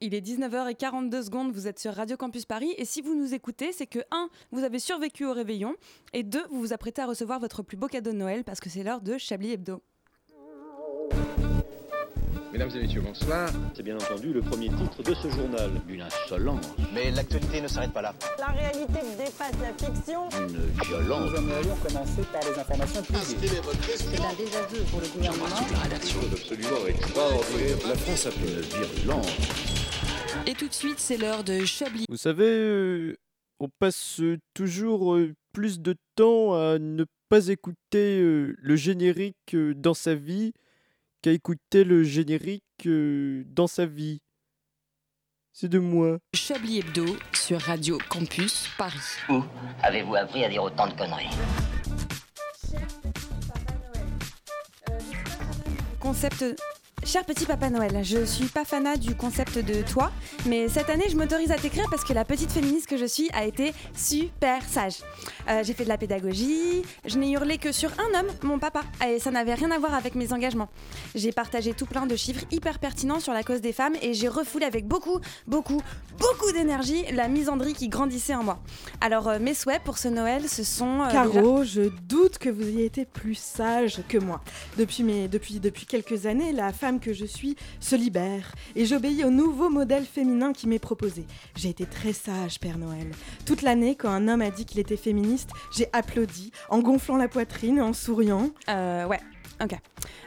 Il est 19h42 secondes, vous êtes sur Radio Campus Paris et si vous nous écoutez, c'est que 1. Vous avez survécu au réveillon et 2. Vous vous apprêtez à recevoir votre plus beau cadeau de Noël parce que c'est l'heure de Chablis Hebdo. Mesdames et messieurs, bonsoir. C'est bien entendu le premier titre de ce journal. Une insolence. Mais l'actualité ne s'arrête pas là. La réalité dépasse la fiction. Une violence. Nous aimerions commencer par les informations privées. C'est un désaveu pour le gouvernement. La rédaction absolument extraordinaire. La France a fait une virulence. Et tout de suite, c'est l'heure de Chablis. Vous savez, euh, on passe toujours euh, plus de temps à ne pas écouter euh, le générique dans sa vie qu'à écouter le générique dans sa vie. C'est de moi. Chablis Hebdo sur Radio Campus Paris. Où avez-vous appris à dire autant de conneries? Concept. Cher petit Papa Noël, je suis pas fanat du concept de toi, mais cette année je m'autorise à t'écrire parce que la petite féministe que je suis a été super sage. Euh, j'ai fait de la pédagogie, je n'ai hurlé que sur un homme, mon papa, et ça n'avait rien à voir avec mes engagements. J'ai partagé tout plein de chiffres hyper pertinents sur la cause des femmes et j'ai refoulé avec beaucoup, beaucoup, beaucoup d'énergie la misandrie qui grandissait en moi. Alors euh, mes souhaits pour ce Noël, ce sont... euh, déjà- Caro, je doute que vous ayez été plus sage que moi. Depuis, mes, depuis, depuis quelques années, la femme que je suis se libère et j'obéis au nouveau modèle féminin qui m'est proposé. J'ai été très sage, Père Noël. Toute l'année, quand un homme a dit qu'il était féministe, j'ai applaudi en gonflant la poitrine et en souriant. Euh, ouais. Ok.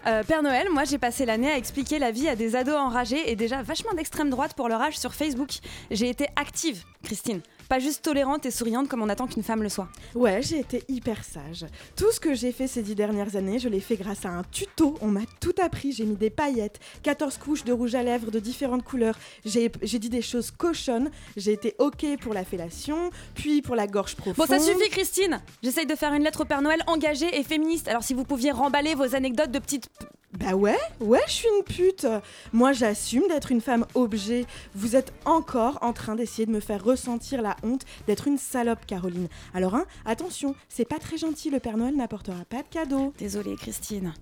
Euh, Père Noël, moi j'ai passé l'année à expliquer la vie à des ados enragés et déjà vachement d'extrême droite pour leur âge sur Facebook. J'ai été active, Christine. Pas juste tolérante et souriante comme on attend qu'une femme le soit. Ouais, j'ai été hyper sage. Tout ce que j'ai fait ces dix dernières années, je l'ai fait grâce à un tuto. On m'a tout appris. J'ai mis des paillettes, 14 couches de rouge à lèvres de différentes couleurs. J'ai dit des choses cochonnes. J'ai été OK pour la fellation, puis pour la gorge Bon, profonde. ça suffit, Christine J'essaye de faire une lettre au Père Noël engagée et féministe. Alors si vous pouviez remballer vos anecdotes de petites. Bah ouais, ouais, je suis une pute. Moi, j'assume d'être une femme objet. Vous êtes encore en train d'essayer de me faire ressentir la honte d'être une salope, Caroline. Alors, hein, attention, c'est pas très gentil. Le Père Noël n'apportera pas de cadeau. Désolée, Christine.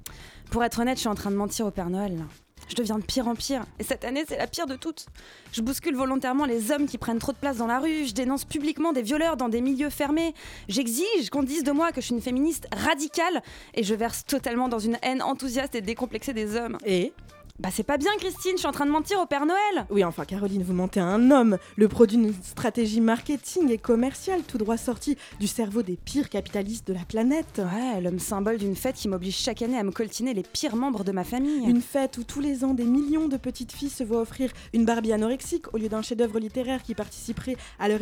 Pour être honnête, je suis en train de mentir au Père Noël. Je deviens de pire en pire. Et cette année, c'est la pire de toutes. Je bouscule volontairement les hommes qui prennent trop de place dans la rue. Je dénonce publiquement des violeurs dans des milieux fermés. J'exige qu'on dise de moi que je suis une féministe radicale. Et je verse totalement dans une haine enthousiaste et décomplexée des hommes. Et? Bah, c'est pas bien, Christine. Je suis en train de mentir au Père Noël. Oui, enfin, Caroline, vous mentez à un homme, le produit d'une stratégie marketing et commerciale tout droit sorti du cerveau des pires capitalistes de la planète. Ouais, l'homme symbole d'une fête qui m'oblige chaque année à me coltiner les pires membres de ma famille. Une fête où tous les ans des millions de petites filles se voient offrir une Barbie anorexique au lieu d'un chef-d'œuvre littéraire qui participerait à leur,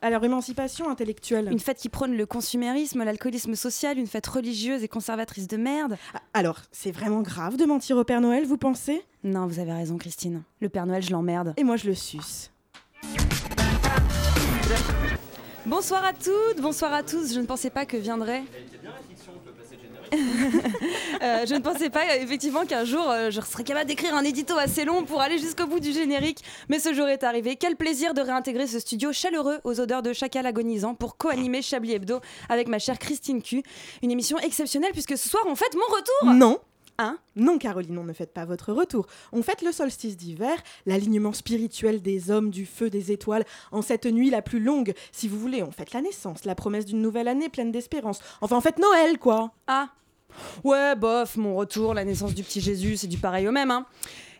à leur émancipation intellectuelle. Une fête qui prône le consumérisme, l'alcoolisme social, une fête religieuse et conservatrice de merde. Ah, Alors, c'est vraiment grave de mentir au Père Noël, vous pensez? Non, vous avez raison, Christine. Le Père Noël, je l'emmerde. Et moi, je le suce. Bonsoir à toutes, bonsoir à tous. Je ne pensais pas que viendrait. Euh, je ne pensais pas effectivement qu'un jour euh, je serais capable d'écrire un édito assez long pour aller jusqu'au bout du générique, mais ce jour est arrivé. Quel plaisir de réintégrer ce studio chaleureux aux odeurs de chacal agonisant pour co-animer Chablis Hebdo avec ma chère Christine Q. Une émission exceptionnelle puisque ce soir on fête mon retour. Non Hein Non, Caroline, on ne fête pas votre retour. On fête le solstice d'hiver, l'alignement spirituel des hommes, du feu, des étoiles, en cette nuit la plus longue. Si vous voulez, on fête la naissance, la promesse d'une nouvelle année pleine d'espérance. Enfin, on fête Noël, quoi Ah Ouais, bof, mon retour, la naissance du petit Jésus, c'est du pareil au même, hein.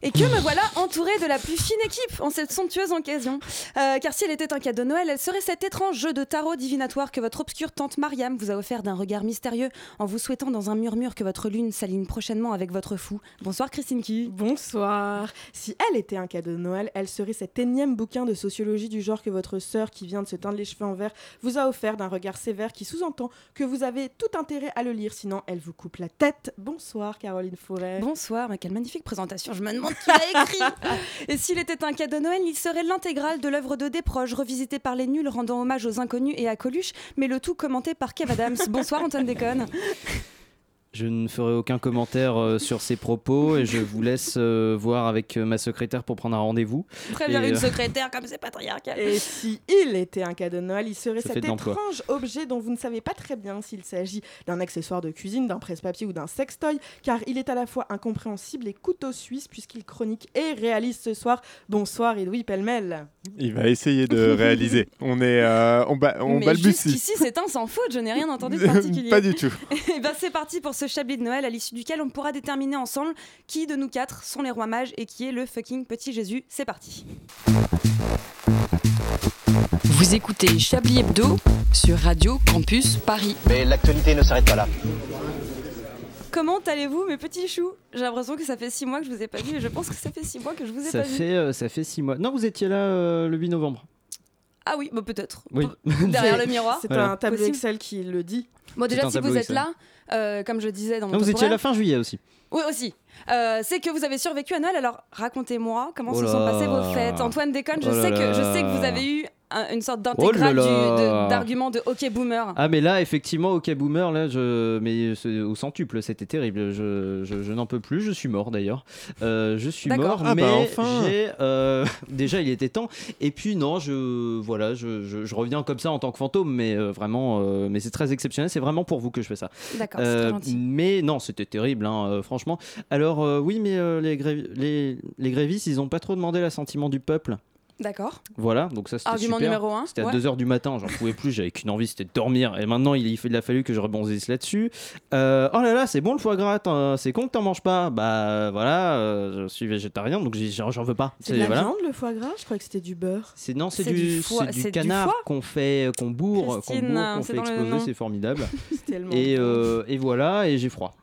Et que me voilà entourée de la plus fine équipe en cette somptueuse occasion. Euh, car si elle était un cadeau de Noël, elle serait cet étrange jeu de tarot divinatoire que votre obscure tante Mariam vous a offert d'un regard mystérieux en vous souhaitant dans un murmure que votre lune s'aligne prochainement avec votre fou. Bonsoir Christine Ki. Bonsoir. Si elle était un cadeau de Noël, elle serait cet énième bouquin de sociologie du genre que votre sœur, qui vient de se teindre les cheveux en vert, vous a offert d'un regard sévère qui sous-entend que vous avez tout intérêt à le lire, sinon elle vous coupe la tête. Bonsoir, Caroline Forêt. Bonsoir, mais quelle magnifique présentation. Je me demande écrit. Et s'il était un cadeau de Noël, il serait l'intégrale de l'œuvre de Desproges, revisitée par les nuls, rendant hommage aux inconnus et à Coluche, mais le tout commenté par Kev Adams. Bonsoir Antoine Déconne. Je ne ferai aucun commentaire euh, sur ces propos et je vous laisse euh, voir avec euh, ma secrétaire pour prendre un rendez-vous. Très bien, Et, une euh, secrétaire comme c'est patriarcal. Et si il était un cadeau de Noël, il serait Ça cet fait de l'emploi. étrange objet dont vous ne savez pas très bien s'il s'agit d'un accessoire de cuisine, d'un presse-papier ou d'un sextoy, car il est à la fois incompréhensible et couteau suisse puisqu'il chronique et réalise ce soir. Bonsoir Edoui Pellemel. Il va essayer de réaliser. On est, euh, on, ba- on Mais balbutie. jusqu'ici, c'est un sans faute, je n'ai rien entendu de particulier. Pas du tout. Et ben c'est parti pour ce chablis de Noël à l'issue duquel on pourra déterminer ensemble qui de nous quatre sont les rois mages et qui est le fucking petit Jésus. C'est parti. Vous écoutez Chablis Hebdo sur Radio Campus Paris. Mais l'actualité ne s'arrête pas là. Comment allez-vous mes petits choux? J'ai l'impression que ça fait six mois que je vous ai pas vu et je pense que ça fait six mois que je vous ai Ça pas vu. fait, euh, ça fait six mois. Non, vous étiez là euh, le 8 novembre. Ah oui, bah peut-être. Oui. Derrière le miroir. C'est Voilà. un tableau Possible. Excel qui le dit. Bon déjà si vous êtes Excel. là, euh, comme je disais dans mon Non, vous étiez à la fin juillet aussi. Oui aussi. Euh, c'est que vous avez survécu à Noël. Alors racontez-moi comment Oh se sont là. passées vos fêtes. Antoine déconne. Je Oh sais que je sais que vous avez eu un- une sorte Oh d'intégrale là. de- d'arguments de hockey boomer. Ah mais là effectivement OK boomer là je mais au centuple c'était terrible. Je, je, je n'en peux plus je suis mort d'ailleurs. Euh, je suis mort Ah mais bah enfin. j'ai euh, déjà il était temps. Et puis non je voilà je, je, je reviens comme ça en tant que fantôme mais euh, vraiment euh, mais c'est très exceptionnel. C'est vraiment pour vous que je fais ça. D'accord, Euh, mais non c'était terrible hein, euh, franchement. Alors euh, oui mais euh, les les grévistes ils ont pas trop demandé l'assentiment du peuple? D'accord. voilà donc ça c'était Argument super. numéro un. C'était à ouais. 2h du matin, j'en pouvais plus, j'avais qu'une envie, c'était de dormir. Et maintenant, il, il a fallu que je rebondisse là-dessus. Euh, oh là là, c'est bon le foie gras, c'est con que t'en manges pas. Bah voilà, euh, je suis végétarien, donc j'en veux pas. C'est de la voilà. viande le foie gras? Je crois que c'était du beurre. C'est non, c'est du, du canard qu'on fait, qu'on bourre, qu'on qu'on c'est fait exploser, c'est formidable. Et, euh, et voilà, et j'ai froid.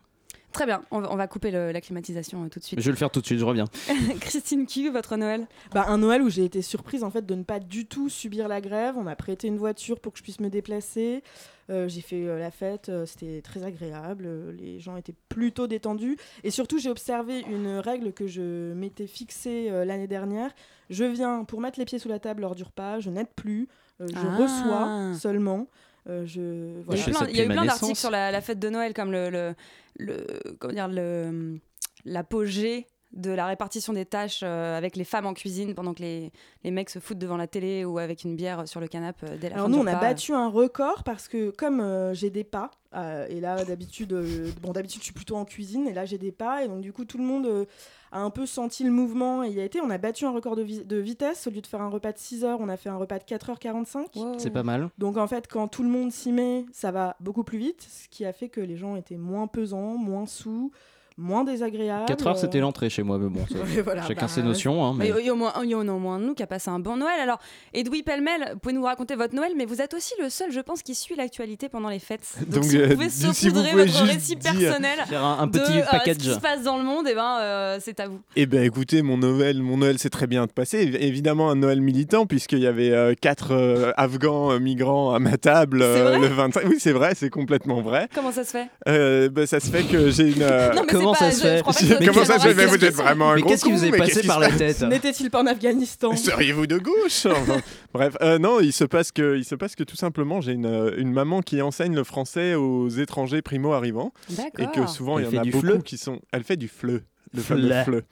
Très bien. On va, on va couper le- la climatisation euh, tout de suite. Je vais le faire tout de suite, je reviens. Christine Q, votre Noël? Bah, un Noël où j'ai été surprise en fait de ne pas du tout subir la grève. On m'a prêté une voiture pour que je puisse me déplacer. Euh, j'ai fait euh, la fête, euh, c'était très agréable. les gens étaient plutôt détendus. Et surtout, j'ai observé une règle que je m'étais fixée euh, l'année dernière. Je viens pour mettre les pieds sous la table lors du repas, je n'aide plus, euh, je Ah. reçois seulement. Euh, je, Il y a eu plein, ça il y a eu depuis plein ma d'articles sur la, la fête de Noël, comme le, le, le- comment dire, le, l'apogée de la répartition des tâches euh, avec les femmes en cuisine pendant que les, les mecs se foutent devant la télé ou avec une bière sur le canapé euh, dès la Alors fin nous, du on a battu un record parce que comme euh, j'ai des pas, euh, et là d'habitude, euh, bon d'habitude je suis plutôt en cuisine, et là j'ai des pas, et donc du coup tout le monde euh, a un peu senti le mouvement et y a été. On a battu un record de, vi- de vitesse, au lieu de faire un repas de 6 heures, on a fait un repas de 4h45. Wow. C'est pas mal. Donc en fait, quand tout le monde s'y met, ça va beaucoup plus vite, ce qui a fait que les gens étaient moins pesants, moins sous, moins désagréables. 4 heures, c'était euh, l'entrée chez moi, mais bon, ça- voilà, chacun bah, ses notions. Hein, mais... Il y, en a au moins de nous qui a passé un bon Noël. Alors, Edoui Pellemel, vous pouvez nous raconter votre Noël, mais vous êtes aussi le seul, je pense, qui suit l'actualité pendant les fêtes. Donc, Donc, si euh, vous pouvez si vous saupoudrer pouvez votre récit dire- personnel Faire un, un de petit euh, ce package. qui se passe dans le monde, et ben, euh, c'est à vous. Eh ben écoutez, mon Noël, mon Noël s'est très bien passé. Évi- Évidemment un Noël militant puisqu'il y avait euh, quatre euh, Afghans euh, migrants à ma table C'est euh, le 25. Oui, c'est vrai, c'est complètement vrai. Comment ça se fait? Euh, bah, ça se fait que j'ai une. euh, Non, mais comment ça se fait Comment ça se fait Vous êtes vraiment un Mais gros qu'est-ce qui vous est passé par la tête N'était-il pas en Afghanistan Seriez-vous de gauche Bref, euh, non, il se passe que, il se passe que tout simplement, j'ai une, euh, une maman qui enseigne le français aux étrangers primo-arrivants et D'accord. que souvent il y en a beaucoup qui sont. Elle fait du fleu, le fameux fleu.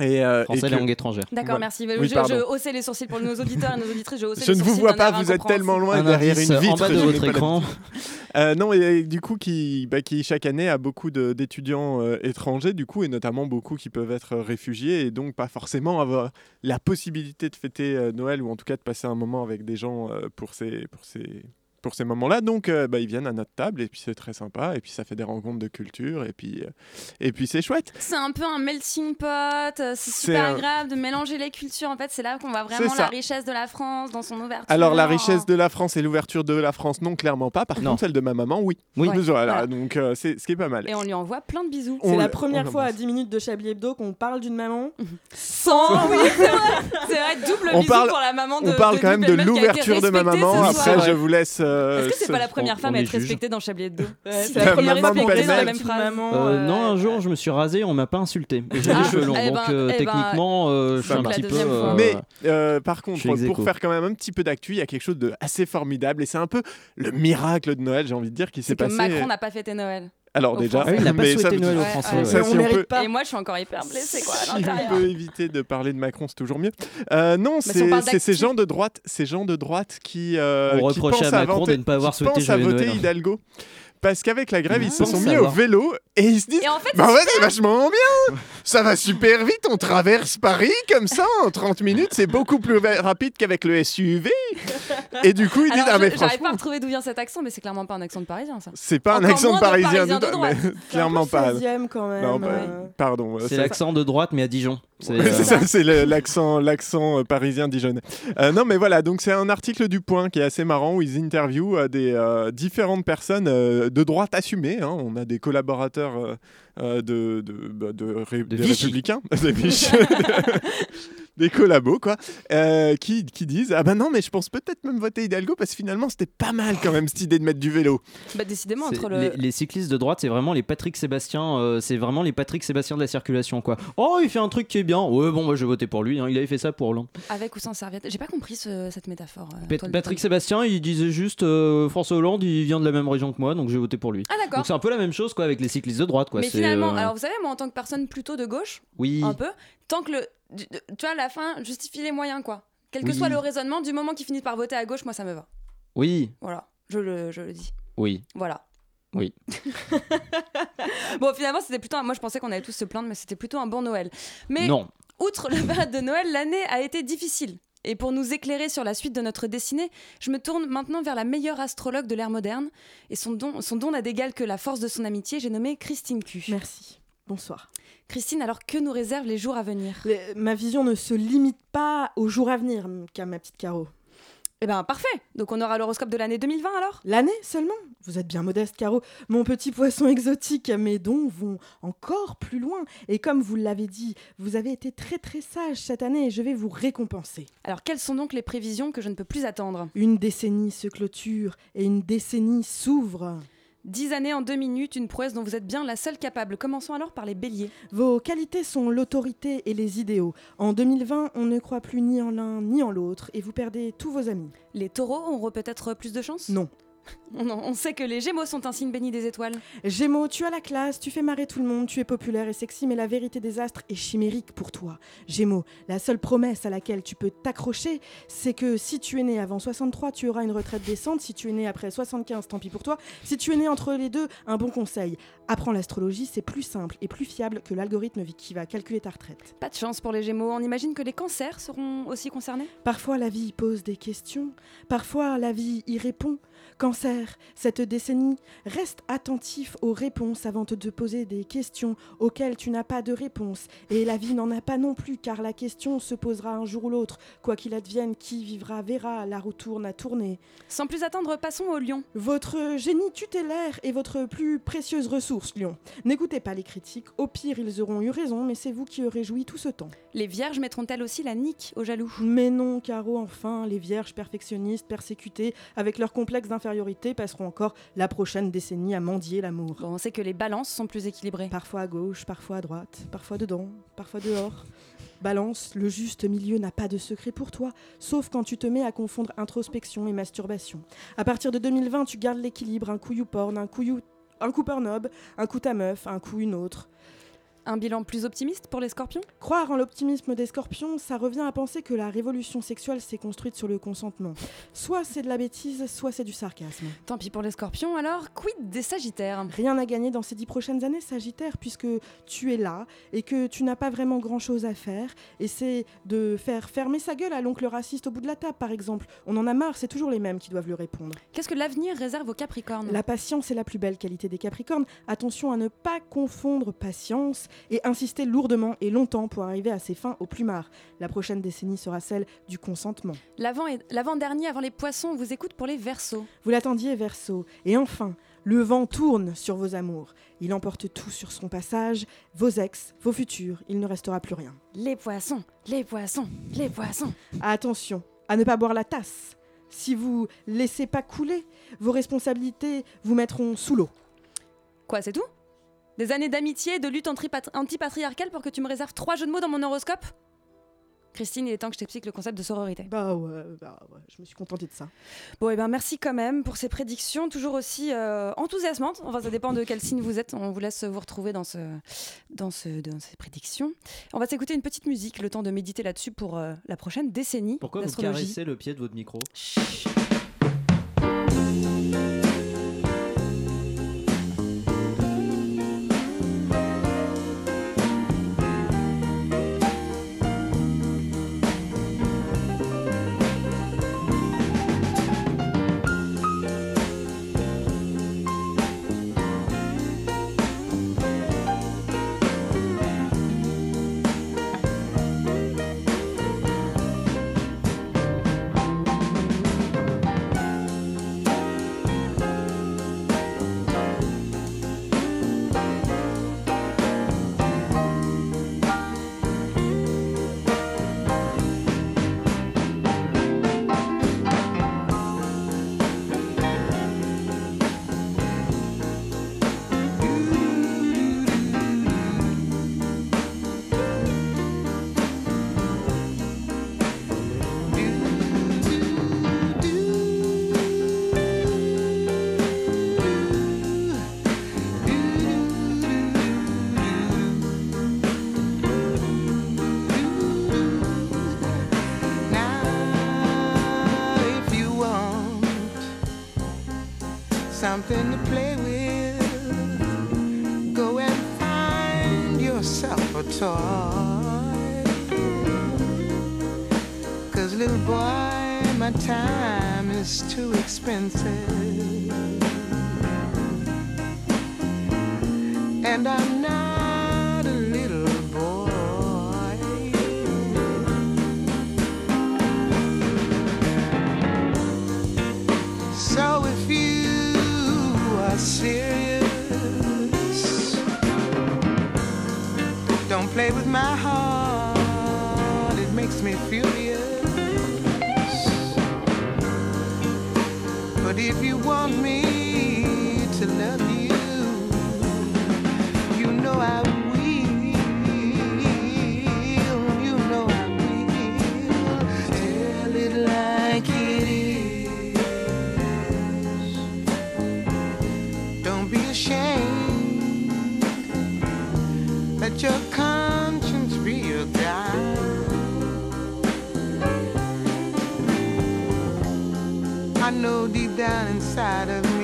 Et, euh, et Français que- langue étrangère. D'accord, Voilà. merci. Oui, je, je haussais les sourcils pour nos auditeurs et nos auditrices. Je, haussais Je les ne vous vois pas, vous êtes tellement loin derrière indice une vitre. en bas de votre écran. Euh, non, et du coup, qui, bah, qui chaque année a beaucoup d'étudiants euh, étrangers, du coup, et notamment beaucoup qui peuvent être réfugiés et donc pas forcément avoir la possibilité de fêter euh, Noël ou en tout cas de passer un moment avec des gens euh, pour ces, pour ces, pour ces moments-là. Donc, euh, bah, ils viennent à notre table et puis c'est très sympa et puis ça fait des rencontres de culture et puis, euh, et puis c'est chouette. C'est un peu un melting pot. euh, C'est super un- agréable de mélanger les cultures. En fait, c'est là qu'on voit vraiment la richesse de la France dans son ouverture. Alors, la richesse de la France et l'ouverture de la France, non, clairement pas. Par Non. contre, celle de ma maman, oui. Oui. Ouais, Voilà, voilà. donc euh, c'est ce qui est pas mal. Et on lui envoie plein de bisous. C'est la première fois à l'embrasse. 10 minutes de Chablis Hebdo qu'on parle d'une maman. Sans. oui, c'est vrai. C'est vrai, double On bisou parle- pour la maman de. On parle de quand même de l'ouverture de ma maman. Après, je vous laisse. Euh, Est-ce que c'est ce- pas la première on- femme on à être juge. respectée dans Chablis Hebdo c'est la la première de dit Pellemel. la même même phrase. maman. Euh, euh, non, un jour, je me suis rasé, on m'a pas insulté. J'ai Ah, les cheveux longs, eh donc ben, euh, eh ben, techniquement, euh, je suis un petit peu. euh, Mais euh, par contre, pour faire quand même un petit peu d'actu, il y a quelque chose de assez formidable et c'est un peu le miracle de Noël, j'ai envie de dire, qui s'est passé. Macron n'a pas fêté Noël. Alors déjà, Français. Ah oui, il n'a pas mais souhaité ça, Noël aux Ouais, Français. ouais. ça, ouais. si on on mérite peut, pas. Et moi, je suis encore hyper blessée, quoi, à si on l'intérieur. peut éviter de parler de Macron, c'est toujours mieux. Euh, non, si on c'est parle c'est ces gens de droite, ces gens de droite qui, euh, On qui reprochait pensent à Macron voter- de ne pas avoir qui souhaité pensent à Joyeux voter Noël. Hidalgo. Parce qu'avec la grève, Ils ils se sont mis au vélo et ils se disent en fait, Bah ouais, c'est vachement bien Ça va super vite, on traverse Paris comme ça en 30 minutes, c'est beaucoup plus rapide qu'avec le SUV. Et du coup, ils disent Ah, mais je- j'arrive pas franchement, à retrouver d'où vient cet accent, mais c'est clairement pas un accent de parisien, ça. c'est pas un accent de parisien, de mais clairement pas. peu 16e quand même. Non, bah, euh. pardon. C'est l'accent de droite, mais à Dijon. C'est, euh, l'accent, l'accent euh, parisien dijonnais. Euh, non, mais voilà, donc c'est un article du Point qui est assez marrant où ils interviewent des différentes personnes de droite assumées. hein. On a des collaborateurs euh, de, de, bah, de ré- De des Vichy. républicains, des, Vichy. des collabos, quoi, euh, qui, qui disent Ah ben non, mais je pense peut-être même voter Hidalgo parce que finalement c'était pas mal quand même cette idée de mettre du vélo. Bah, décidément, entre le. les, les cyclistes de droite, c'est vraiment les Patrick Sébastien, euh, c'est vraiment les Patrick Sébastien de la circulation, quoi. Oh, il fait un truc qui est bien. Ouais, bon, moi je vais voter pour lui. hein. Il avait fait ça pour Hollande. Avec ou sans serviette. J'ai pas compris ce- cette métaphore. euh, Pat- toi, le- Patrick Sébastien, il disait juste euh, François Hollande, il vient de la même région que moi, donc je vais voter pour lui. Ah, d'accord. Donc c'est un peu la même chose, quoi, avec les cyclistes de droite, quoi. Mais finalement, euh, alors vous savez, moi en tant que personne plutôt de gauche, oui. un peu, tant que le. Tu vois, la fin justifie les moyens, quoi. Quel que Oui. soit le raisonnement, du moment qu'ils finissent par voter à gauche, moi ça me va. Oui, Voilà, je le, je le dis. oui. Voilà. Oui. bon, finalement, c'était plutôt. un- Moi, je pensais qu'on allait tous se plaindre, mais c'était plutôt un bon Noël. Mais Non. outre le période de Noël, l'année a été difficile. Et pour nous éclairer sur la suite de notre destinée, je me tourne maintenant vers la meilleure astrologue de l'ère moderne. Et son don, son don n'a d'égal que la force de son amitié. J'ai nommé Christine Q. Merci. Bonsoir. Christine, alors que nous réservent les jours à venir? Ma vision ne se limite pas aux jours à venir, ma petite Caro. Eh ben parfait Donc on aura l'horoscope de l'année 2020 alors? L'année seulement Vous êtes bien modeste, Caro. Mon petit poisson exotique, mes dons vont encore plus loin. Et comme vous l'avez dit, vous avez été très très sage cette année et je vais vous récompenser. Alors quelles sont donc les prévisions que je ne peux plus attendre? Une décennie se clôture et une décennie s'ouvre. 10 années en deux minutes, une prouesse dont vous êtes bien la seule capable. Commençons alors par les béliers. Vos qualités sont l'autorité et les idéaux. En 2020, on ne croit plus ni en l'un ni en l'autre et vous perdez tous vos amis. Les taureaux auront peut-être plus de chance? Non. On, on sait que les gémeaux sont un signe béni des étoiles. Gémeaux, tu as la classe, tu fais marrer tout le monde, tu es populaire et sexy, mais la vérité des astres est chimérique pour toi. Gémeaux, la seule promesse à laquelle tu peux t'accrocher, c'est que si tu es né avant 63, tu auras une retraite décente. Si tu es né après 75, tant pis pour toi. Si tu es né entre les deux, un bon conseil. Apprends l'astrologie, c'est plus simple et plus fiable que l'algorithme qui va calculer ta retraite. Pas de chance pour les gémeaux. On imagine que les cancers seront aussi concernés? Parfois la vie pose des questions, parfois la vie y répond. Cancer, cette décennie, reste attentif aux réponses avant de te poser des questions auxquelles tu n'as pas de réponse. Et la vie n'en a pas non plus, car la question se posera un jour ou l'autre. Quoi qu'il advienne, qui vivra verra, la roue tourne à tourner. Sans plus attendre, passons au lion. Votre génie tutélaire est votre plus précieuse ressource, Lion. N'écoutez pas les critiques, au pire ils auront eu raison, mais c'est vous qui aurez joui tout ce temps. Les vierges mettront-elles aussi la nique aux jaloux? Mais non, Caro, enfin, les vierges perfectionnistes, persécutées, avec leur complexe d'infériorité, passeront encore la prochaine décennie à mendier l'amour. Bon, on sait que les balances sont plus équilibrées. Parfois à gauche, parfois à droite, parfois dedans, parfois dehors. Balance, le juste milieu n'a pas de secret pour toi, sauf quand tu te mets à confondre introspection et masturbation. À partir de 2020, tu gardes l'équilibre, un coup YouPorn, un coup, you- un coup Pornhub, un coup ta meuf, un coup une autre. Un bilan plus optimiste pour les scorpions? Croire en l'optimisme des scorpions, ça revient à penser que la révolution sexuelle s'est construite sur le consentement. Soit c'est de la bêtise, soit c'est du sarcasme. Tant pis pour les scorpions, alors quid des sagittaires? Rien à gagner dans ces dix prochaines années, Sagittaire, puisque tu es là et que tu n'as pas vraiment grand-chose à faire. Et c'est de faire fermer sa gueule à l'oncle raciste au bout de la table, par exemple. On en a marre, c'est toujours les mêmes qui doivent lui répondre. Qu'est-ce que l'avenir réserve aux capricornes? La patience est la plus belle qualité des Capricornes. Attention à ne pas confondre patience et insister lourdement et longtemps pour arriver à ses fins au plumard. La prochaine décennie sera celle du consentement. L'avant-dernier avant les poissons, on vous écoute pour les versos. Vous l'attendiez, Verseau. Et enfin, le vent tourne sur vos amours. Il emporte tout sur son passage, vos ex, vos futurs, il ne restera plus rien. Les poissons, les poissons, les poissons. Attention à ne pas boire la tasse. Si vous laissez pas couler, vos responsabilités vous mettront sous l'eau. Quoi, c'est tout? Des années d'amitié et de lutte antipatriarcale pour que tu me réserves trois jeux de mots dans mon horoscope? Christine, il est temps que je t'explique le concept de sororité. Bah ouais, bah ouais, je me suis contentée de ça. Bon, et ben merci quand même pour ces prédictions, toujours aussi euh, enthousiasmantes. Enfin, ça dépend de quel signe vous êtes. On vous laisse vous retrouver dans, ce, dans, ce, dans ces prédictions. On va s'écouter une petite musique, le temps de méditer là-dessus pour euh, la prochaine décennie Pourquoi vous caressez le pied de votre micro? If something with my heart. It makes me furious. But if you want me know deep down inside of me,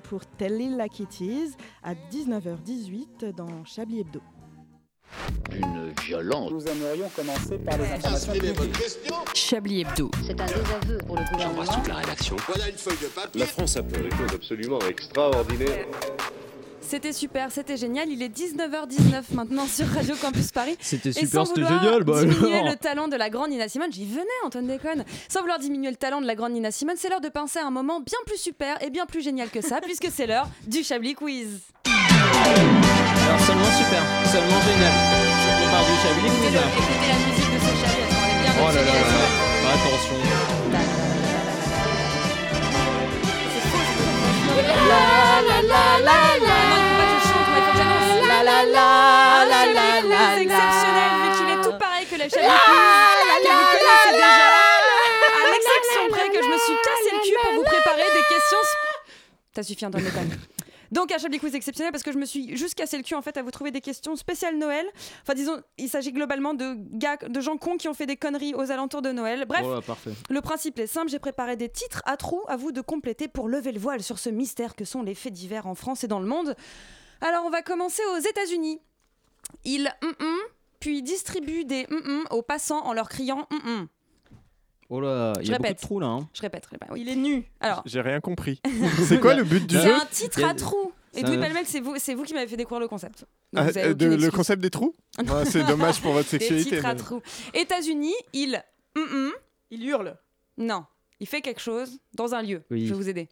Pour Tell It Like It Is à 19h18 dans Chablis Hebdo. Une violence. Nous aimerions commencer par les informations publiques. Chablis Hebdo. C'est un désaveu pour le gouvernement. rédaction. Voilà une feuille de papier. La France a fait des choses absolument extraordinaires. C'était super, c'était génial. Il est 19h19 maintenant sur Radio Campus Paris. C'était Et super, sans c'était vouloir génial, bah diminuer alors. le talent de la grande Nina Simone, j'y venais, Antoine déconne. Sans vouloir diminuer le talent de la grande Nina Simone, c'est l'heure de penser à un moment bien plus super et bien plus génial que ça, puisque c'est l'heure du Chablis Quiz. Alors seulement super, seulement génial. On part du Chablis Quiz. Écoutez écoutez la musique de ce Chablis, attends, elle est bien Oh là là. Attention. La la la la la. Ça suffit, Antoine déconne. Donc un Chablis Quiz exceptionnel parce que je me suis juste cassé le cul en fait à vous trouver des questions spéciales Noël. Enfin disons, il s'agit globalement de gars, de gens cons qui ont fait des conneries aux alentours de Noël. Bref, Voilà, parfait. le principe est simple, j'ai préparé des titres à trous à vous de compléter pour lever le voile sur ce mystère que sont les faits divers en France et dans le monde. Alors on va commencer aux États-Unis. Ils hum hum, puis distribuent des hum hum aux passants en leur criant hum hum. Oh là, il Je y a beaucoup de répète. trous là. hein. Je répète, je répète, oui. Il est nu. Alors, J'ai rien compris. C'est quoi le but du c'est jeu un titre Il à trous. Et Louis c'est vous, c'est vous qui m'avez fait découvrir le concept. Ah, euh, de- Le concept des trous Ah, C'est dommage pour votre Des sexualité. titres à mais- trous. États-Unis, il. hum, hum. Il hurle. Non, il fait quelque chose dans un lieu. Oui. Je vais vous aider.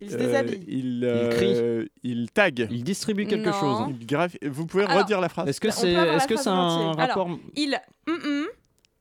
Il se Euh, déshabille. il, crie. euh, il tag. Il distribue quelque Non. chose. Il grave- Vous pouvez Alors, redire la phrase Est-ce que c'est c'est un entier. rapport Il. hum,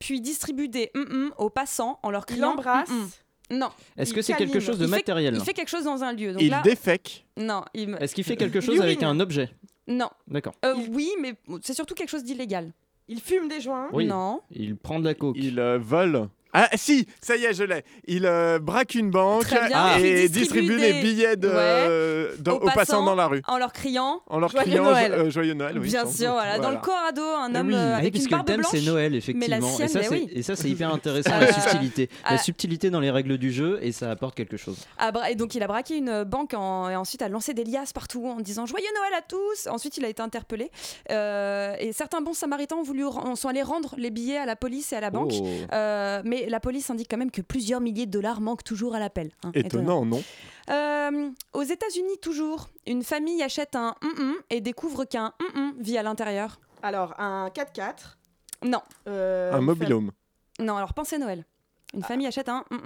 puis distribue des hum, hum aux passants en leur Il criant. embrasse. hum. Non, Est-ce il que c'est quelque chose de Il fait- matériel il fait quelque chose dans un lieu. Donc Il là, défèque. non, il me- Est-ce qu'il fait quelque chose avec un objet non. D'accord. Euh, Oui, mais c'est surtout quelque chose d'illégal. Il fume des joints. Oui. Non. Il prend de la coke. Il euh, vole. Ah si, ça y est, je l'ai. Il euh, braque une banque Très bien. et Il distribue, distribue les des- billets de, Ouais. euh, dans- Aux aux, passants dans la rue. En leur criant. En leur Joyeux criant Noël. jo- euh, joyeux Noël. oui, Bien sans sûr, doute. voilà. Dans le Colorado, un homme Oui. euh, Ah avec puisque une le barbe thème blanche. c'est Noël Mais effectivement la et sienne, ça mais c'est oui. et ça c'est hyper intéressant Euh, la subtilité ah. la subtilité dans les règles du jeu et ça apporte quelque chose Ah, bra- et donc il a braqué une banque en- et ensuite a lancé des liasses partout en disant Joyeux Noël à tous. Ensuite il a été interpellé Euh, et certains bons samaritains ont voulu ren- sont allés rendre les billets à la police et à la banque. Oh. Euh, mais la police indique quand même que plusieurs milliers de dollars manquent toujours à l'appel. hein. Étonnant, non Euh, aux États-Unis toujours, une famille achète un hum et découvre qu'un hum vit à l'intérieur. Alors, un 4x4. Non, euh, Un une mobilhome. non. Alors pensez Noël. Une famille achète un fa-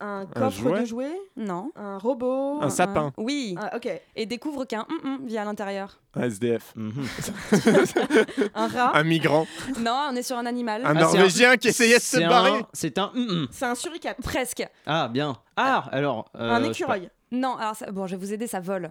Un coffre jouet de jouets. Non. Un robot. Un sapin. Oui. Ah, ok. Et découvre qu'un hum vit à l'intérieur. Un SDF. Mhm. Un rat. Un migrant. Non, on est sur un animal. Un Ah, c'est Norvégien qui essayait de se barrer. un c'est un. C'est un suricate. Presque. ah bien ah alors euh, un écureuil. Non, alors ça- bon, je vais vous aider, ça vole.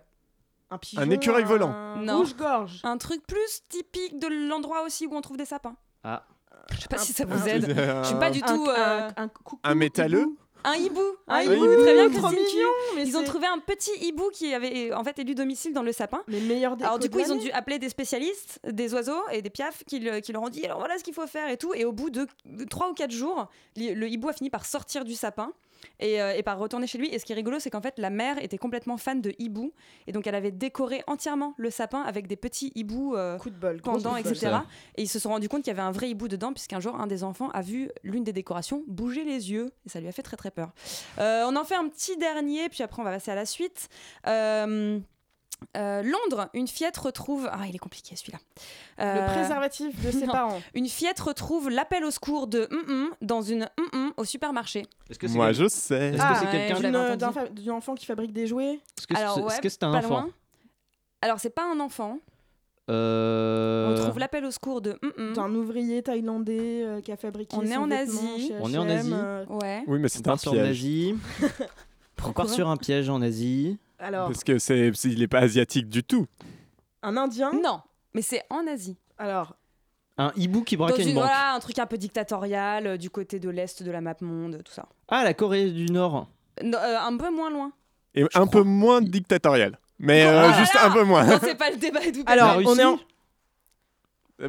Un pigeon. Un écureuil volant. Un Non. rouge-gorge. Un truc plus typique de l'endroit aussi où on trouve des sapins. Ah. Je sais pas si ça un- vous aide. Je suis pas du Un- tout. un- euh, un coucou- Un métalleux. Un hibou. Un Un hibou, hibou. Très bien, Christine. mignon, mais Ils ont trouvé un petit hibou qui avait en fait élu domicile dans le sapin. Les meilleurs Alors du coup, ils ont dû appeler des spécialistes, des oiseaux et des piafs qui, le- qui leur ont dit alors voilà ce qu'il faut faire et tout. Et au bout de 3 ou 4 jours, le hibou a fini par sortir du sapin et, euh, et par retourner chez lui. Et ce qui est rigolo, c'est qu'en fait, la mère était complètement fan de hibou et donc elle avait décoré entièrement le sapin avec des petits hiboux euh, Coup de bol. pendant, etc. Et ils se sont rendus compte qu'il y avait un vrai hibou dedans, puisqu'un jour, un des enfants a vu l'une des décorations bouger les yeux. Et ça lui a fait très très peur. Euh, on en fait un petit dernier, puis après on va passer à la suite. Euh, euh, Londres, une fillette retrouve. Ah, il est compliqué celui-là. Le Euh, préservatif de ses non. parents. Une fillette retrouve l'appel au secours de hum hum dans une hum au supermarché. est-ce que c'est Moi, quel- je sais. Est-ce que Ah, c'est ouais, quelqu'un l'avais d'un entendu. fa- D'un enfant qui fabrique des jouets. est-ce que Alors, c'est- ouais, est-ce que c'est un pas enfant. Alors, c'est pas un enfant. Euh, On trouve l'appel au secours de. D'un ouvrier thaïlandais euh, qui a fabriqué. On est son en vêtement Asie. On est en H&M, Asie. euh, Ouais. Oui, mais c'est un piège. on part sur un piège en Asie Alors, Parce que c'est, il est pas asiatique du tout. un Indien. Non, mais c'est en Asie. Alors, un hibou qui Dans braque une, une banque voilà, un truc un peu dictatorial euh, du côté de l'est de la map monde, tout ça. ah la Corée du Nord Non, euh, un peu moins loin. Et un peu moins dictatorial. Mais euh, voilà. juste un peu moins. Non, c'est pas le débat du alors La on est en.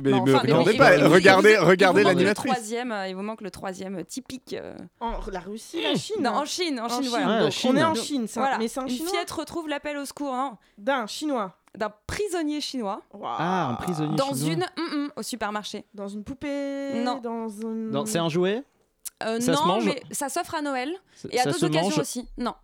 Mais Bon, me enfin, regardez pas, regardez, vous- regardez l'animatrice. troisième, euh, il vous manque le troisième euh, typique. euh, en la Russie, la Chine. Non, en Chine, en Chine, voilà. Ouais, Donc, Chine. On est en Chine, c'est un- Voilà. mais c'est un Une chinois. fillette retrouve l'appel au secours hein, D'un chinois. d'un prisonnier chinois ah un prisonnier dans chinois. une hum, hum au supermarché. Dans une poupée. Non. Dans une. Non, c'est un jouet? Euh, Ça se non, mange? mais ça s'offre à Noël Ça- et à ça d'autres se occasions mange? aussi. Non,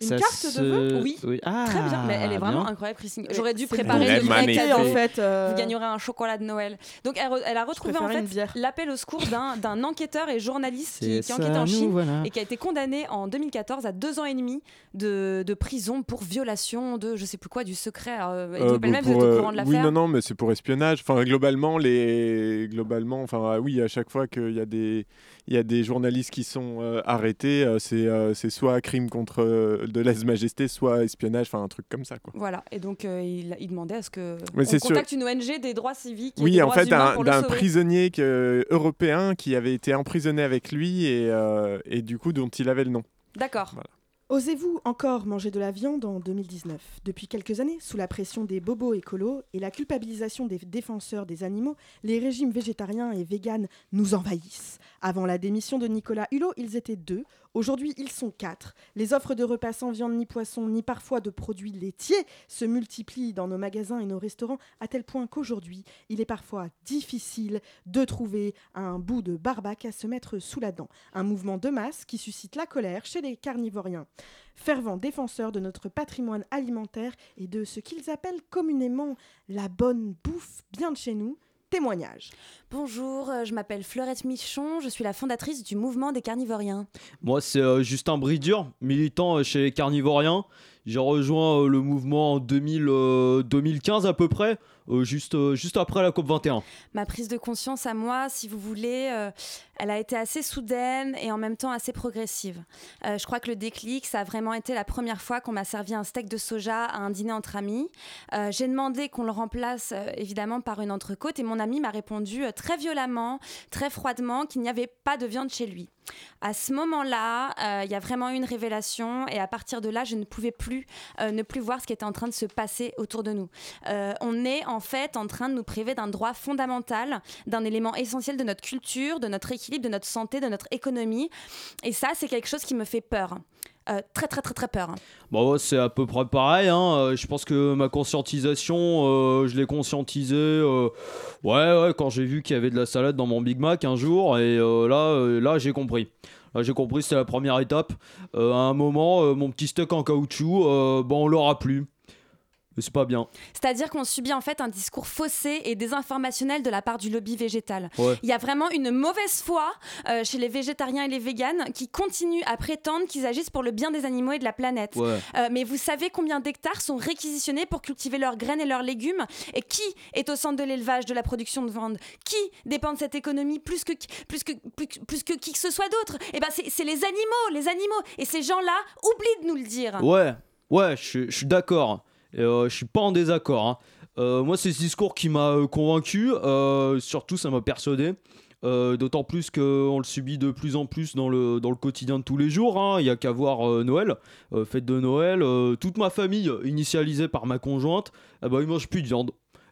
Une Ça carte de vœux Oui. Ah, très bien, mais elle est vraiment bien. incroyable, Christine. J'aurais dû préparer le vrai cadeau. en fait. euh, Vous gagnerez un chocolat de Noël. Donc elle, re- elle a retrouvé en fait l'appel au secours d'un enquêteur et journaliste qui, enquêtait en nous Chine voilà. et qui a été condamné en 2014 à deux ans et demi de, de prison pour violation de je sais plus quoi du secret. Euh, et Euh, pour, vous êtes au euh, courant de oui, l'affaire non, non, mais c'est pour espionnage. Enfin, globalement, les, globalement, enfin, ah oui, à chaque fois qu'il y a des, il y a des journalistes qui sont euh, arrêtés, euh, c'est, euh, c'est soit crime contre euh, de lèse-majesté, soit espionnage, enfin, un truc comme ça, quoi. Voilà, et donc il, il demandait à ce que Mais on c'est sûr. contacte une ONG des droits civiques et Oui, des en droits fait, humains d'un, pour prisonnier que- européen qui avait été emprisonné avec lui et, et du coup dont il avait le nom. D'accord. Voilà. Osez-vous encore manger de la viande en 2019 Depuis quelques années, sous la pression des bobos écolos et la culpabilisation des défenseurs des animaux, les régimes végétariens et véganes nous envahissent. Avant la démission de Nicolas Hulot, ils étaient deux. Aujourd'hui, ils sont quatre. Les offres de repas sans viande ni poisson, ni parfois de produits laitiers se multiplient dans nos magasins et nos restaurants à tel point qu'aujourd'hui, il est parfois difficile de trouver un bout de barbac à se mettre sous la dent. Un mouvement de masse qui suscite la colère chez les carnivoriens. Fervents défenseurs de notre patrimoine alimentaire et de ce qu'ils appellent communément la bonne bouffe bien de chez nous. Témoignage. Bonjour, euh, je m'appelle Fleurette Michon, je suis la fondatrice du mouvement des carnivoriens. Moi, c'est euh, Justin Bridur, militant euh, chez les carnivoriens. J'ai rejoint euh, le mouvement en 2000, euh, 2015 à peu près, euh, juste, euh, juste après la COP21. Ma prise de conscience à moi, si vous voulez, euh, elle a été assez soudaine et en même temps assez progressive. Je crois que le déclic, ça a vraiment été la première fois qu'on m'a servi un steak de soja à un dîner entre amis. J'ai demandé qu'on le remplace évidemment par une entrecôte et mon ami m'a répondu très violemment, très froidement qu'il n'y avait pas de viande chez lui. À ce moment-là, il y a vraiment eu une révélation et à partir de là, je ne pouvais plus ne plus voir ce qui était en train de se passer autour de nous. On est en fait en train de nous priver d'un droit fondamental, d'un élément essentiel de notre culture, de notre équilibre, de notre santé, de notre économie. Et ça, c'est quelque chose qui me fait peur. Euh, très très très très peur. Bah ouais, c'est à peu près pareil. Hein. Euh, Je pense que ma conscientisation, euh, je l'ai conscientisée ouais, ouais, quand j'ai vu qu'il y avait de la salade dans mon Big Mac un jour. Et là, là j'ai compris. Là, j'ai compris, c'était la première étape. À un moment, mon petit steak en caoutchouc, euh, bah, on l'aura plus. Mais c'est pas bien. C'est-à-dire qu'on subit en fait un discours faussé et désinformationnel de la part du lobby végétal. Ouais. Il y a vraiment une mauvaise foi euh, chez les végétariens et les véganes qui continuent à prétendre qu'ils agissent pour le bien des animaux et de la planète. Ouais. Euh, mais vous savez combien d'hectares sont réquisitionnés pour cultiver leurs graines et leurs légumes? Et qui est au centre de l'élevage, de la production de viande? Qui dépend de cette économie plus que, plus que, plus, que- plus que qui que ce soit d'autre? Eh ben c'est les animaux, les animaux. Et ces gens-là oublient de nous le dire. Ouais, ouais, je suis d'accord. Euh, je suis pas en désaccord. hein. Euh, moi, c'est ce discours qui m'a euh, convaincu. surtout, ça m'a persuadé. D'autant plus qu'on le subit de plus en plus dans le, quotidien de tous les jours. hein. Il y a qu'à voir Noël, fête de Noël. toute ma famille, initialisée par ma conjointe, eh ben, ils plus de viande.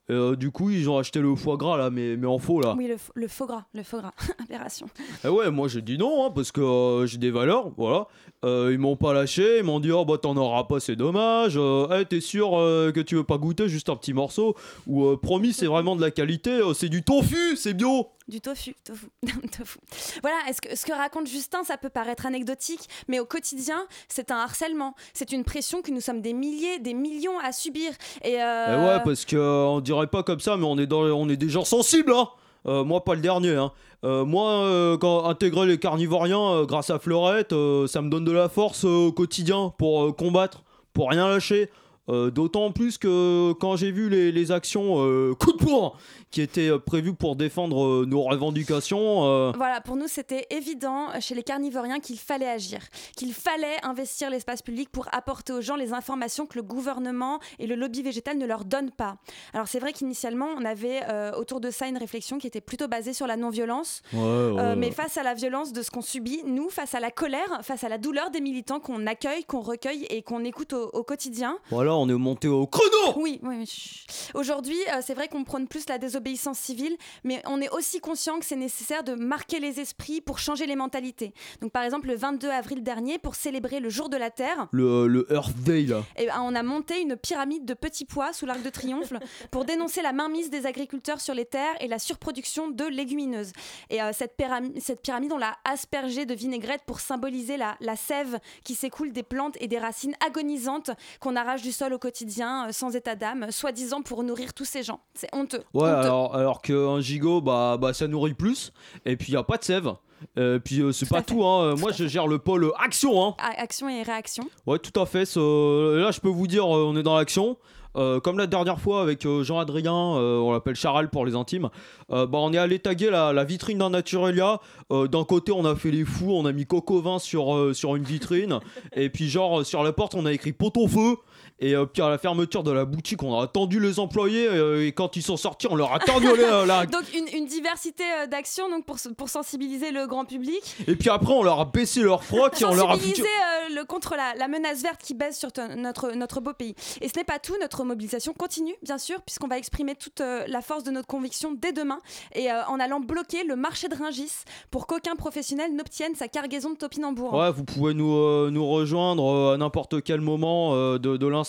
Et, euh, du coup, ils ont acheté le foie gras là, mais, mais en faux là. Oui, le, le faux gras, le faux gras, aberration. Eh ouais, moi j'ai dit non, hein, parce que euh, j'ai des valeurs, voilà. Euh, ils m'ont pas lâché, ils m'ont dit, oh bah t'en auras pas, c'est dommage. Euh, Eh, t'es sûr que tu veux pas goûter juste un petit morceau? Ou promis, c'est vraiment de la qualité, c'est du tofu, c'est bio Du tofu, tofu, tofu. Voilà, est-ce que, ce que raconte Justin, ça peut paraître anecdotique, mais au quotidien, c'est un harcèlement. C'est une pression que nous sommes des milliers, des millions à subir. Et euh, Eh ouais, parce que euh, on dirait pas comme ça, mais on est, dans, on est des gens sensibles, hein Euh, moi, pas le dernier. Hein. Euh, moi, quand intégrer les carnivoriens grâce à Fleurette, ça me donne de la force au quotidien pour combattre, pour rien lâcher. Euh, D'autant plus que quand j'ai vu les, les actions euh, coup de poing qui étaient euh, prévues pour défendre euh, nos revendications, Voilà, pour nous, c'était évident chez les carnivoriens qu'il fallait agir, qu'il fallait investir l'espace public pour apporter aux gens les informations que le gouvernement et le lobby végétal ne leur donnent pas. Alors c'est vrai qu'initialement, on avait autour de ça une réflexion qui était plutôt basée sur la non-violence. Ouais, ouais. mais face à la violence de ce qu'on subit, nous, face à la colère, face à la douleur des militants qu'on accueille, qu'on recueille et qu'on écoute au, au quotidien, voilà, on est monté au chrono oui, oui. Aujourd'hui, euh, c'est vrai qu'on prône plus la désobéissance civile, mais on est aussi conscient que c'est nécessaire de marquer les esprits pour changer les mentalités. Donc, par exemple, le 22 avril dernier, pour célébrer le jour de la Terre, le, le Earth Day là. eh ben, on a monté une pyramide de petits pois sous l'arc de triomphe pour dénoncer la mainmise des agriculteurs sur les terres et la surproduction de légumineuses. Et euh, cette, pyramide, cette pyramide, on l'a aspergée de vinaigrette pour symboliser la, la sève qui s'écoule des plantes et des racines agonisantes qu'on arrache du sol au quotidien euh, sans état d'âme, soi-disant pour nourrir tous ces gens. C'est honteux. Ouais, honteux. alors, alors qu'un gigot, bah, bah, ça nourrit plus. Et puis, il a pas de sève. Et puis, euh, c'est pas tout. Hein. Moi, je gère le pôle action. Hein. Action et réaction. Ouais, tout à fait. Là, je peux vous dire, euh, on est dans l'action. Euh, comme la dernière fois avec euh, Jean-Adrien, euh, on l'appelle Charal pour les intimes, euh, bah, on est allé taguer la, la vitrine d'un Naturelia. Euh, D'un côté, on a fait les fous, on a mis Coco Vin sur, euh, sur une vitrine. et puis, genre, euh, sur la porte, on a écrit pot au feu. Et euh, puis, à la fermeture de la boutique, on a attendu les employés. euh, et quand ils sont sortis, on leur a euh, la. Donc une, une diversité euh, d'actions donc pour, sensibiliser le grand public. Et puis après, on leur a baissé leur froc et on leur a foutu. euh, le- contre la, la menace verte qui baisse sur notre, notre beau pays. Et ce n'est pas tout, notre mobilisation continue, bien sûr, puisqu'on va exprimer toute euh, la force de notre conviction dès demain et euh, en allant bloquer le marché de Ringis pour qu'aucun professionnel n'obtienne sa cargaison de topinambour. Ouais, vous pouvez nous, euh, nous rejoindre euh, à n'importe quel moment euh, de, de l'instant.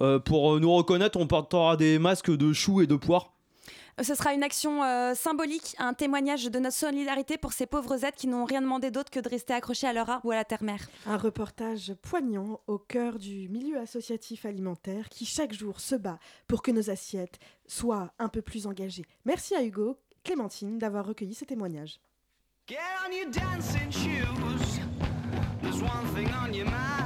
Euh, pour euh, nous reconnaître, on portera des masques de choux et de poires. Ce sera une action euh, symbolique, un témoignage de notre solidarité pour ces pauvres êtres qui n'ont rien demandé d'autre que de rester accrochés à leur arbre ou à la terre-mère. Un reportage poignant au cœur du milieu associatif alimentaire qui chaque jour se bat pour que nos assiettes soient un peu plus engagées. Merci à Hugo, Clémentine d'avoir recueilli ces témoignages. Get on your dancing shoes. There's one thing on your mind.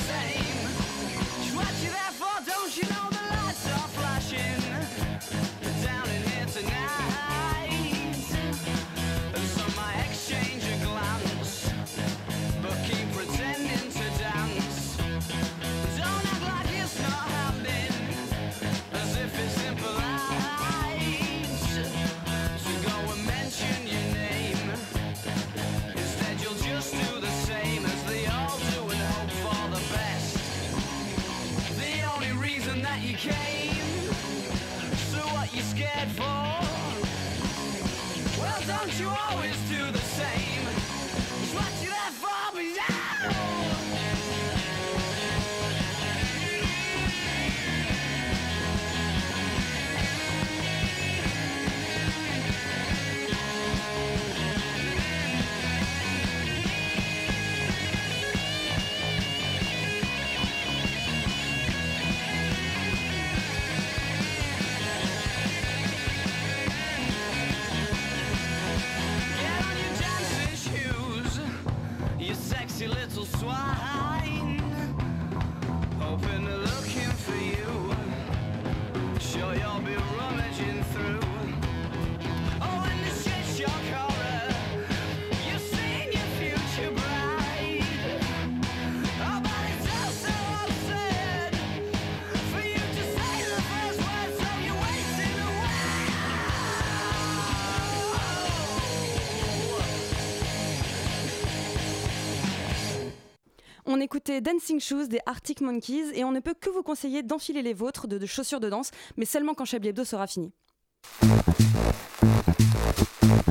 Dancing Shoes des Arctic Monkeys et on ne peut que vous conseiller d'enfiler les vôtres de, de chaussures de danse, mais seulement quand Chablis Hebdo sera fini.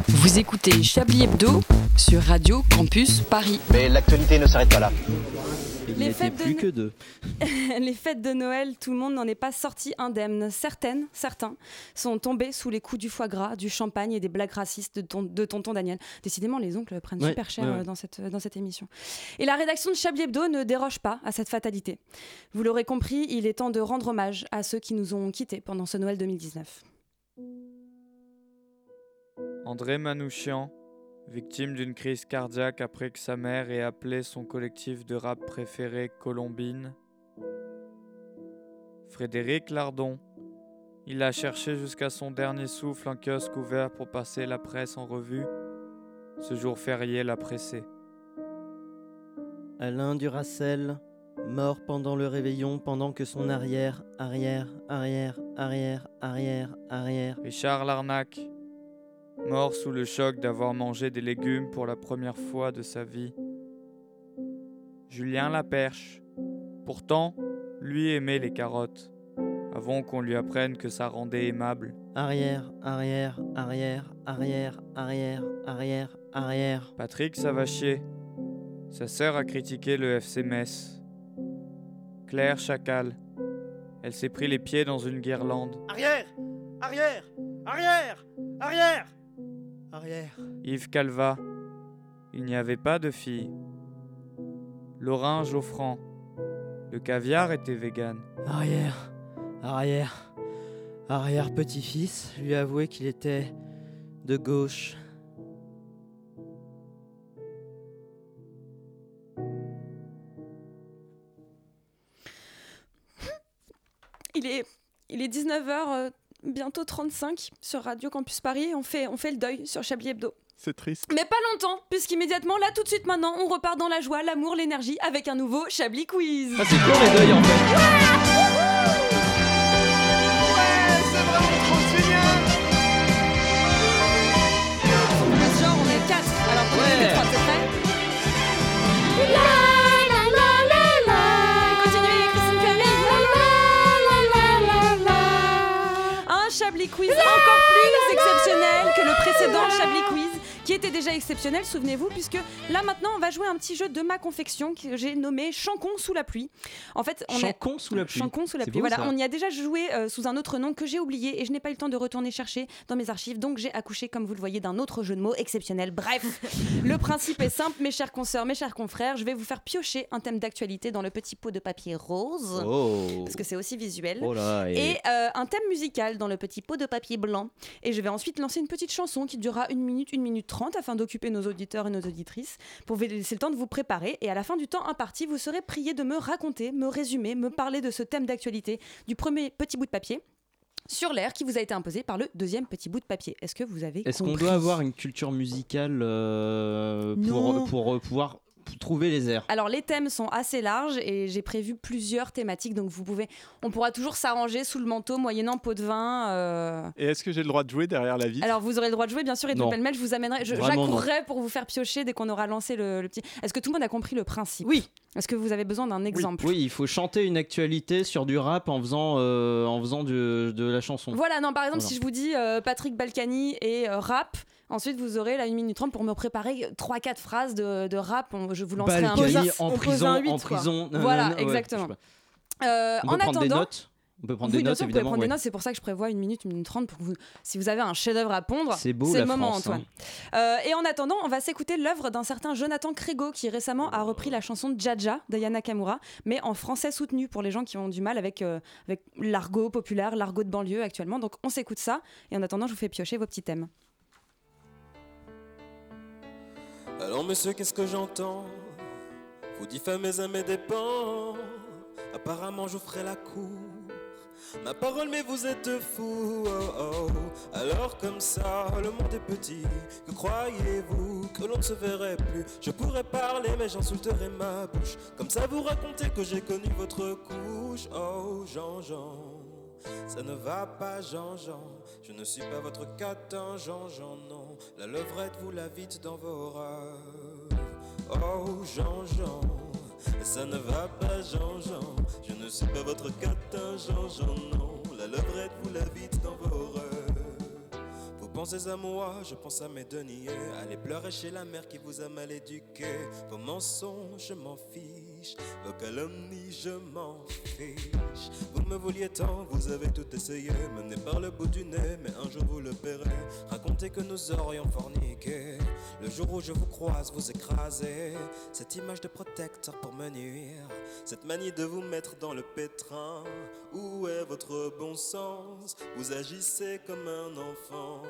Vous écoutez Chablis Hebdo sur Radio Campus Paris. Mais l'actualité ne s'arrête pas là. Il Les fêtes de plus No- que deux. les fêtes de Noël, tout le monde n'en est pas sorti indemne. Certaines, certains, sont tombés sous les coups du foie gras, du champagne et des blagues racistes de, ton- de tonton Daniel. Décidément, les oncles prennent Ouais, super cher ouais, ouais. euh, dans, cette, dans cette émission. Et la rédaction de Chablis Hebdo ne déroge pas à cette fatalité. Vous l'aurez compris, il est temps de rendre hommage à ceux qui nous ont quittés pendant ce Noël 2019. André Manouchian, victime d'une crise cardiaque après que sa mère ait appelé son collectif de rap préféré Colombine. Frédéric Lardon, il a cherché jusqu'à son dernier souffle un kiosque ouvert pour passer la presse en revue. Ce jour férié l'a pressé. Alain Duracel, mort pendant le réveillon pendant que son arrière, arrière, arrière, arrière, arrière, arrière. Richard Larnac, mort sous le choc d'avoir mangé des légumes pour la première fois de sa vie. Julien Laperche, pourtant, lui aimait les carottes, avant qu'on lui apprenne que ça rendait aimable. Arrière, arrière, arrière, arrière, arrière, arrière, arrière. Patrick Savachier, sa sœur a critiqué le FC Metz. Claire Chacal, elle s'est pris les pieds dans une guirlande. Arrière Arrière Arrière Arrière Arrière. Yves Calva. Il n'y avait pas de fille. L'orange offrant. Le caviar était vegan. Arrière. Arrière. Arrière petit-fils lui avouait qu'il était de gauche. Il est, il est 19h bientôt 35 sur Radio Campus Paris. On fait, on fait le deuil sur Chablis Hebdo. C'est triste. Mais pas longtemps, puisqu'immédiatement, là, tout de suite maintenant, on repart dans la joie, l'amour, l'énergie avec un nouveau Chablis Quiz. Ah, c'est court les deuils en fait. Précédent Chablis Quiz qui était déjà exceptionnel, souvenez-vous, puisque là maintenant on va jouer un petit jeu de ma confection que j'ai nommé Chancon sous la pluie. En fait, on Chancon sous la pluie. Chancon sous la pluie. Voilà, ça. on y a déjà joué euh, sous un autre nom que j'ai oublié et je n'ai pas eu le temps de retourner chercher dans mes archives, donc j'ai accouché, comme vous le voyez, d'un autre jeu de mots exceptionnel. Bref, le principe est simple, mes chers consoeurs, mes chers confrères, je vais vous faire piocher un thème d'actualité dans le petit pot de papier rose. Oh. Parce que c'est aussi visuel. Oh là, et- et euh, un thème musical dans le petit pot de papier blanc. Et je vais ensuite lancer une petite chanson qui durera une minute, une minute trente afin d'occuper nos auditeurs et nos auditrices pour vous laisser le temps de vous préparer. Et à la fin du temps imparti, vous serez prié de me raconter, me résumer, me parler de ce thème d'actualité du premier petit bout de papier sur l'air qui vous a été imposé par le deuxième petit bout de papier. Est-ce que vous avez Est-ce qu'on doit avoir une culture musicale euh, pour, pour euh, pouvoir trouver les airs Alors les thèmes sont assez larges et j'ai prévu plusieurs thématiques donc vous pouvez on pourra toujours s'arranger sous le manteau moyennant pot de vin euh, Et est-ce que j'ai le droit de jouer derrière la vitre? Alors vous aurez le droit de jouer bien sûr et de Non. pêle-mêle je vous amènerai je- Vraiment non. j'accourrai pour vous faire piocher dès qu'on aura lancé le, le petit. Est-ce que tout le monde a compris le principe? Oui. Est-ce que vous avez besoin d'un exemple? Oui, il faut chanter une actualité sur du rap en faisant, euh, en faisant du- de la chanson. Voilà, non, par exemple, Voilà. si je vous dis euh, Patrick Balkany et euh, rap, ensuite vous aurez la 1 minute 30 pour me préparer 3-4 phrases de, de rap. On- je vous lancerai un en on prison, un en prison, Voilà, exactement. Euh, On en prendre attendant, des notes On peut prendre oui, des notes sûr, vous pouvez évidemment. prendre des notes, c'est pour ça que je prévois une minute, une minute trente pour que vous, si vous avez un chef-d'œuvre à pondre, C'est beau, le moment, France, Antoine. Euh, et en attendant, on va s'écouter l'œuvre d'un certain Jonathan Crégo qui récemment a repris la chanson Jaja d'Ayana Kamura, mais en français soutenu pour les gens qui ont du mal avec, euh, avec l'argot populaire, l'argot de banlieue actuellement. Donc on s'écoute ça, et en attendant, je vous fais piocher vos petits thèmes. Alors monsieur, qu'est-ce que j'entends? Vous diffamez à mes dépens. Apparemment, je ferai la cour. Ma parole, mais vous êtes fou. oh, oh. Alors comme ça, le monde est petit. Que croyez-vous que l'on ne se verrait plus? Je pourrais parler, mais j'insulterai ma bouche. Comme ça, vous racontez que j'ai connu votre couche. Oh, Jean-Jean. Ça ne va pas, Jean-Jean. Je ne suis pas votre catin, Jean-Jean, non. La levrette, vous la vite dans vos rêves. Oh, Jean-Jean. Ça ne va pas, Jean-Jean. Je ne suis pas votre catin, Jean-Jean, non. La levrette, vous la vite dans vos rêves. Vous pensez à moi, je pense à mes deniers. Allez pleurer chez la mère qui vous a mal éduqué. Vos mensonges, je m'en fiche. Vos calomnies, je m'en fiche. Vous me vouliez tant, vous avez tout essayé. Mené par le bout du nez, mais un jour vous le paierez. Racontez que nous aurions forniqué. Le jour où je vous croise, vous écrasez. Cette image de protecteur pour me nuire. Cette manie de vous mettre dans le pétrin. Où est votre bon sens? Vous agissez comme un enfant.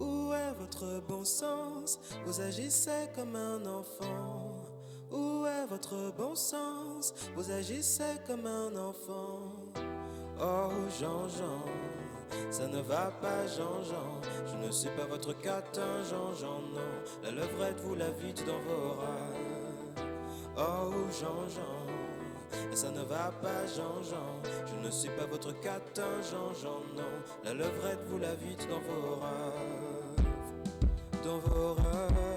Où est votre bon sens? Vous agissez comme un enfant. Où est votre bon sens? Vous agissez comme un enfant. Oh Jean-Jean, ça ne va pas Jean-Jean. Je ne suis pas votre catin Jean-Jean, non. La levrette vous la vite dans vos rêves. Oh Jean-Jean, ça ne va pas Jean-Jean. Je ne suis pas votre catin Jean-Jean, non. La levrette vous la vite dans vos rêves. Dans vos rêves,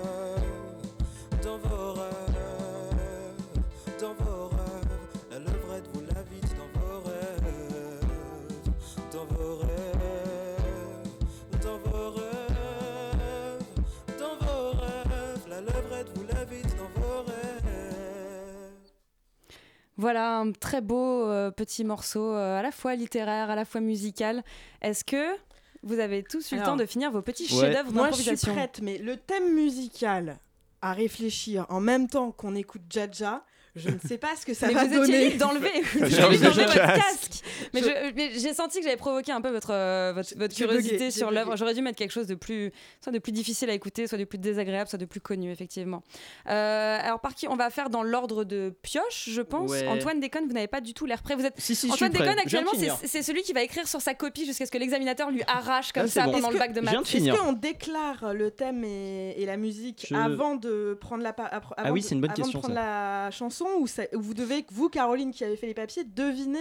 Voilà un très beau euh, petit morceau, euh, à la fois littéraire, à la fois musical. Est-ce que vous avez tous eu le temps de finir vos petits Ouais. chefs-d'œuvre Moi, je suis prête, mais le thème musical à réfléchir en même temps qu'on écoute Jaja, Je ne sais pas ce que ça mais va vous donner. d'enlever étiez d'enlever le votre casque. Mais Je- je- mais j'ai senti que j'avais provoqué un peu votre, euh, votre, curiosité bugué, sur l'œuvre. J'aurais dû mettre quelque chose de plus, soit de plus difficile à écouter, soit de plus désagréable, soit de plus connu, effectivement. Euh, alors, par qui on va faire dans l'ordre de pioche, je pense? Ouais. Antoine Déconne, vous n'avez pas du tout l'air prêt. Vous êtes Si, si, je Antoine. Déconne, actuellement, c'est c'est celui qui va écrire sur sa copie jusqu'à ce que l'examinateur lui arrache comme Ah, ça bon. pendant Est-ce le bac de maths. Est-ce qu'on déclare le thème et, et la musique Je- avant de prendre la pa- Ah avant oui, de- c'est une bonne avant question, de prendre ça. la chanson? Ou, ça- ou vous devez vous Caroline qui avez fait les papiers deviner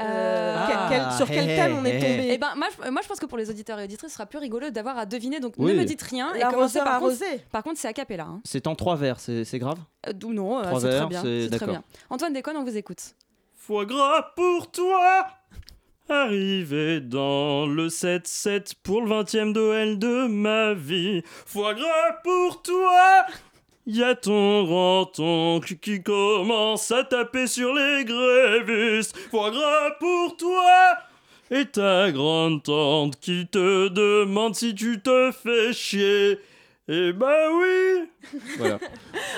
euh, Euh, quel- quel- Ah, sur quel hé, thème on est tombé. Eh ben, moi, je, moi, je pense que pour les auditeurs et auditrices, ce sera plus rigolo d'avoir à deviner. Donc, Oui. ne me dites rien. Et commencez par contre, par contre, c'est a cappella. Hein. C'est en trois vers, c'est grave Euh, d'où non, euh, Trois c'est très vers, bien. c'est- très bien. Antoine Déconne, on vous écoute. Foie gras pour toi Arrivé dans le 7-7 pour le 20e Noël de ma vie. Foie gras pour toi Y a ton grand-oncle qui commence à taper sur les grévistes? Foie gras pour toi Et ta grande-tante qui te demande si tu te fais chier. Eh bah oui Voilà. Ok,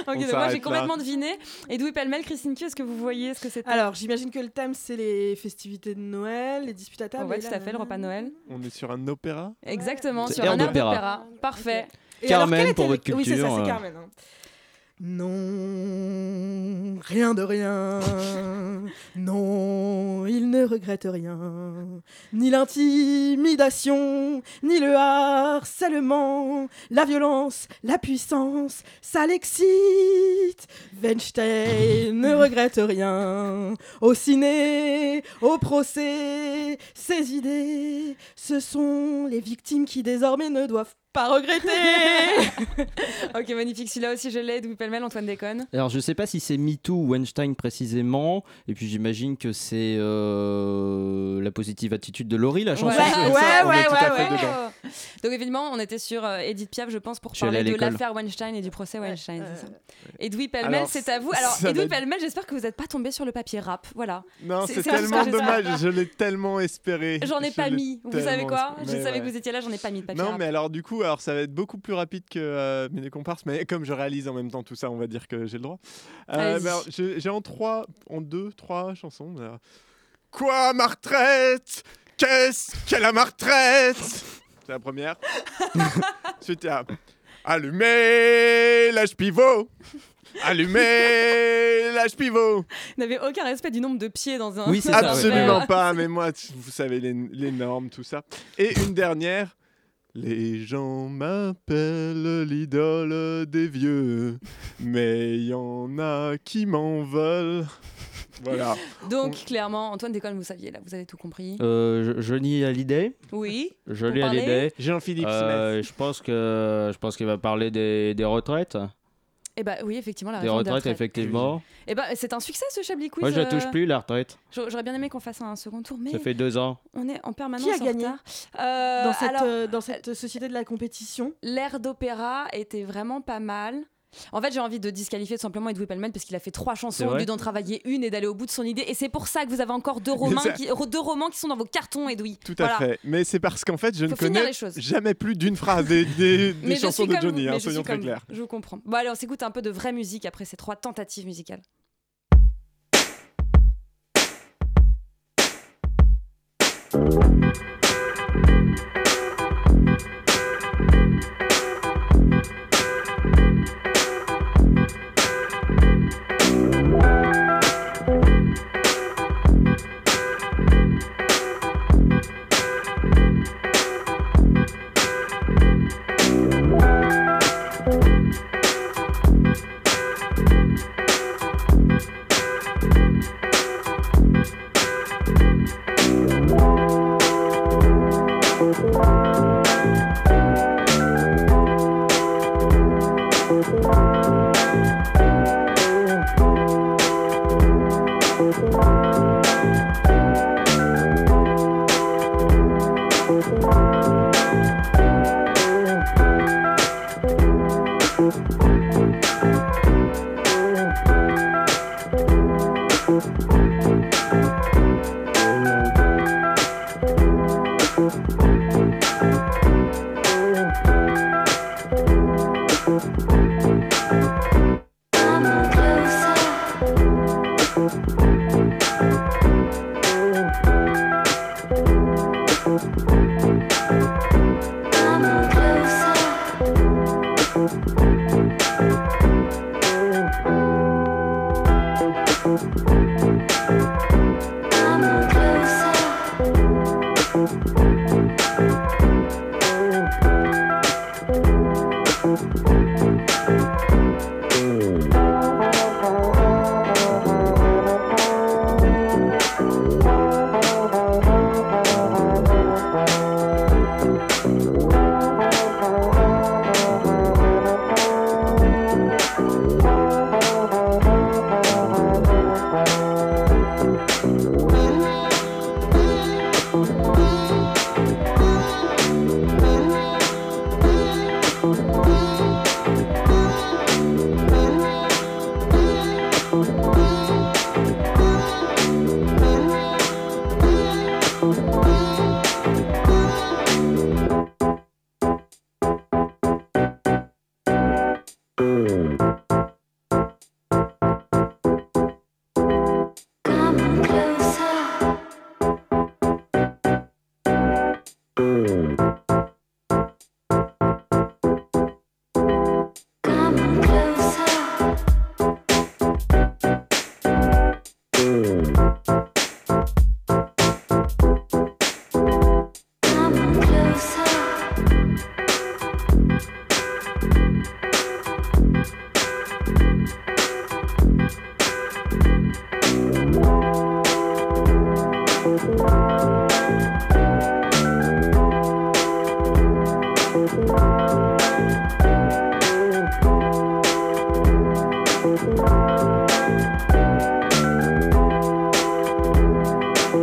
On donc moi j'ai complètement deviné. Et d'où pêle-mêle, Christine Q, est-ce que vous voyez ce que c'était Alors, j'imagine que le thème, c'est les festivités de Noël, les disputes à table. Ouais, et tout à fait, le repas de Noël. On est sur un opéra? Exactement, sur un d'opéra. Parfait. Carmen, alors, pour votre le- Oui, c'est ça, culture, c'est euh. Carmen. hein. Non, rien de rien. Non, il ne regrette rien. Ni l'intimidation, ni le harcèlement, la violence, la puissance, ça l'excite. Weinstein ne regrette rien. Au ciné, au procès, ses idées, ce sont les victimes qui désormais ne doivent pas regretter. ok, magnifique. Celui-là aussi, je l'ai. D'où pêle-mêle, Antoine Déconne. Alors je sais pas si c'est MeToo ou Weinstein précisément, et puis j'imagine que c'est euh, la positive attitude de Laurie, la chanson. Ouais, ouais, ça, on ouais, est tout à ouais, fait ouais. dedans. Donc évidemment, on était sur euh, Edith Piaf, je pense, pour Je parler de l'affaire Weinstein et du procès Weinstein. ça. Edoui Pellemel, c'est à vous. Alors, Edoui Pellemel, j'espère que vous n'êtes pas tombé sur le papier rap. Voilà. Non, C'est- tellement dommage, je l'ai tellement espéré. J'en ai Je pas mis. Vous savez quoi? espéré. Je savais que vous étiez là, j'en ai pas mis de papier Non, rap. mais alors du coup, alors ça va être beaucoup plus rapide que euh, mes comparses, mais comme je réalise en même temps tout ça, on va dire que j'ai le droit. Euh, j'ai en trois, en deux, trois chansons. Quoi, ma retraite? Qu'est-ce qu'elle a ma retraite? C'est la première. Ensuite, il y a Allumez l'âge pivot Allumez l'âge pivot Vous n'avez aucun respect du nombre de pieds dans un. Oui, c'est dans ça, ouais. Absolument pas, mais moi, vous savez, les, les normes, tout ça. Et une dernière. Les gens m'appellent l'idole des vieux, mais il y en a qui m'en veulent. Voilà. Donc, clairement, Antoine Déconne, vous saviez, là, vous avez tout compris. Euh, je- Johnny Hallyday. Oui. Johnny Hallyday. Jean-Philippe Euh, je pense que je pense qu'il va parler des, des retraites. Eh bah oui, effectivement, la Des réforme retraites, effectivement. Eh bah, c'est un succès ce Chablis Quiz. Moi, je la euh, touche plus, la retraite. j'a- J'aurais bien aimé qu'on fasse un second tour, mais Ça fait deux ans. on est en permanence Qui a gagné retard. Euh, dans, cette, alors, euh, dans cette société de la compétition? l'air d'opéra était vraiment pas mal. En fait, j'ai envie de disqualifier tout simplement Edoui Pelleman parce qu'il a fait trois chansons au lieu d'en travailler une et d'aller au bout de son idée. Et c'est pour ça que vous avez encore deux romans, qui, deux romans qui sont dans vos cartons, Edoui. Tout à Voilà. fait. Mais c'est parce qu'en fait, je ne Faut connais jamais plus d'une phrase des, des- chansons de Johnny, vous, hein, soyons très clairs. Je vous comprends. Bon, allez, on s'écoute un peu de vraie musique après ces trois tentatives musicales.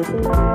Ce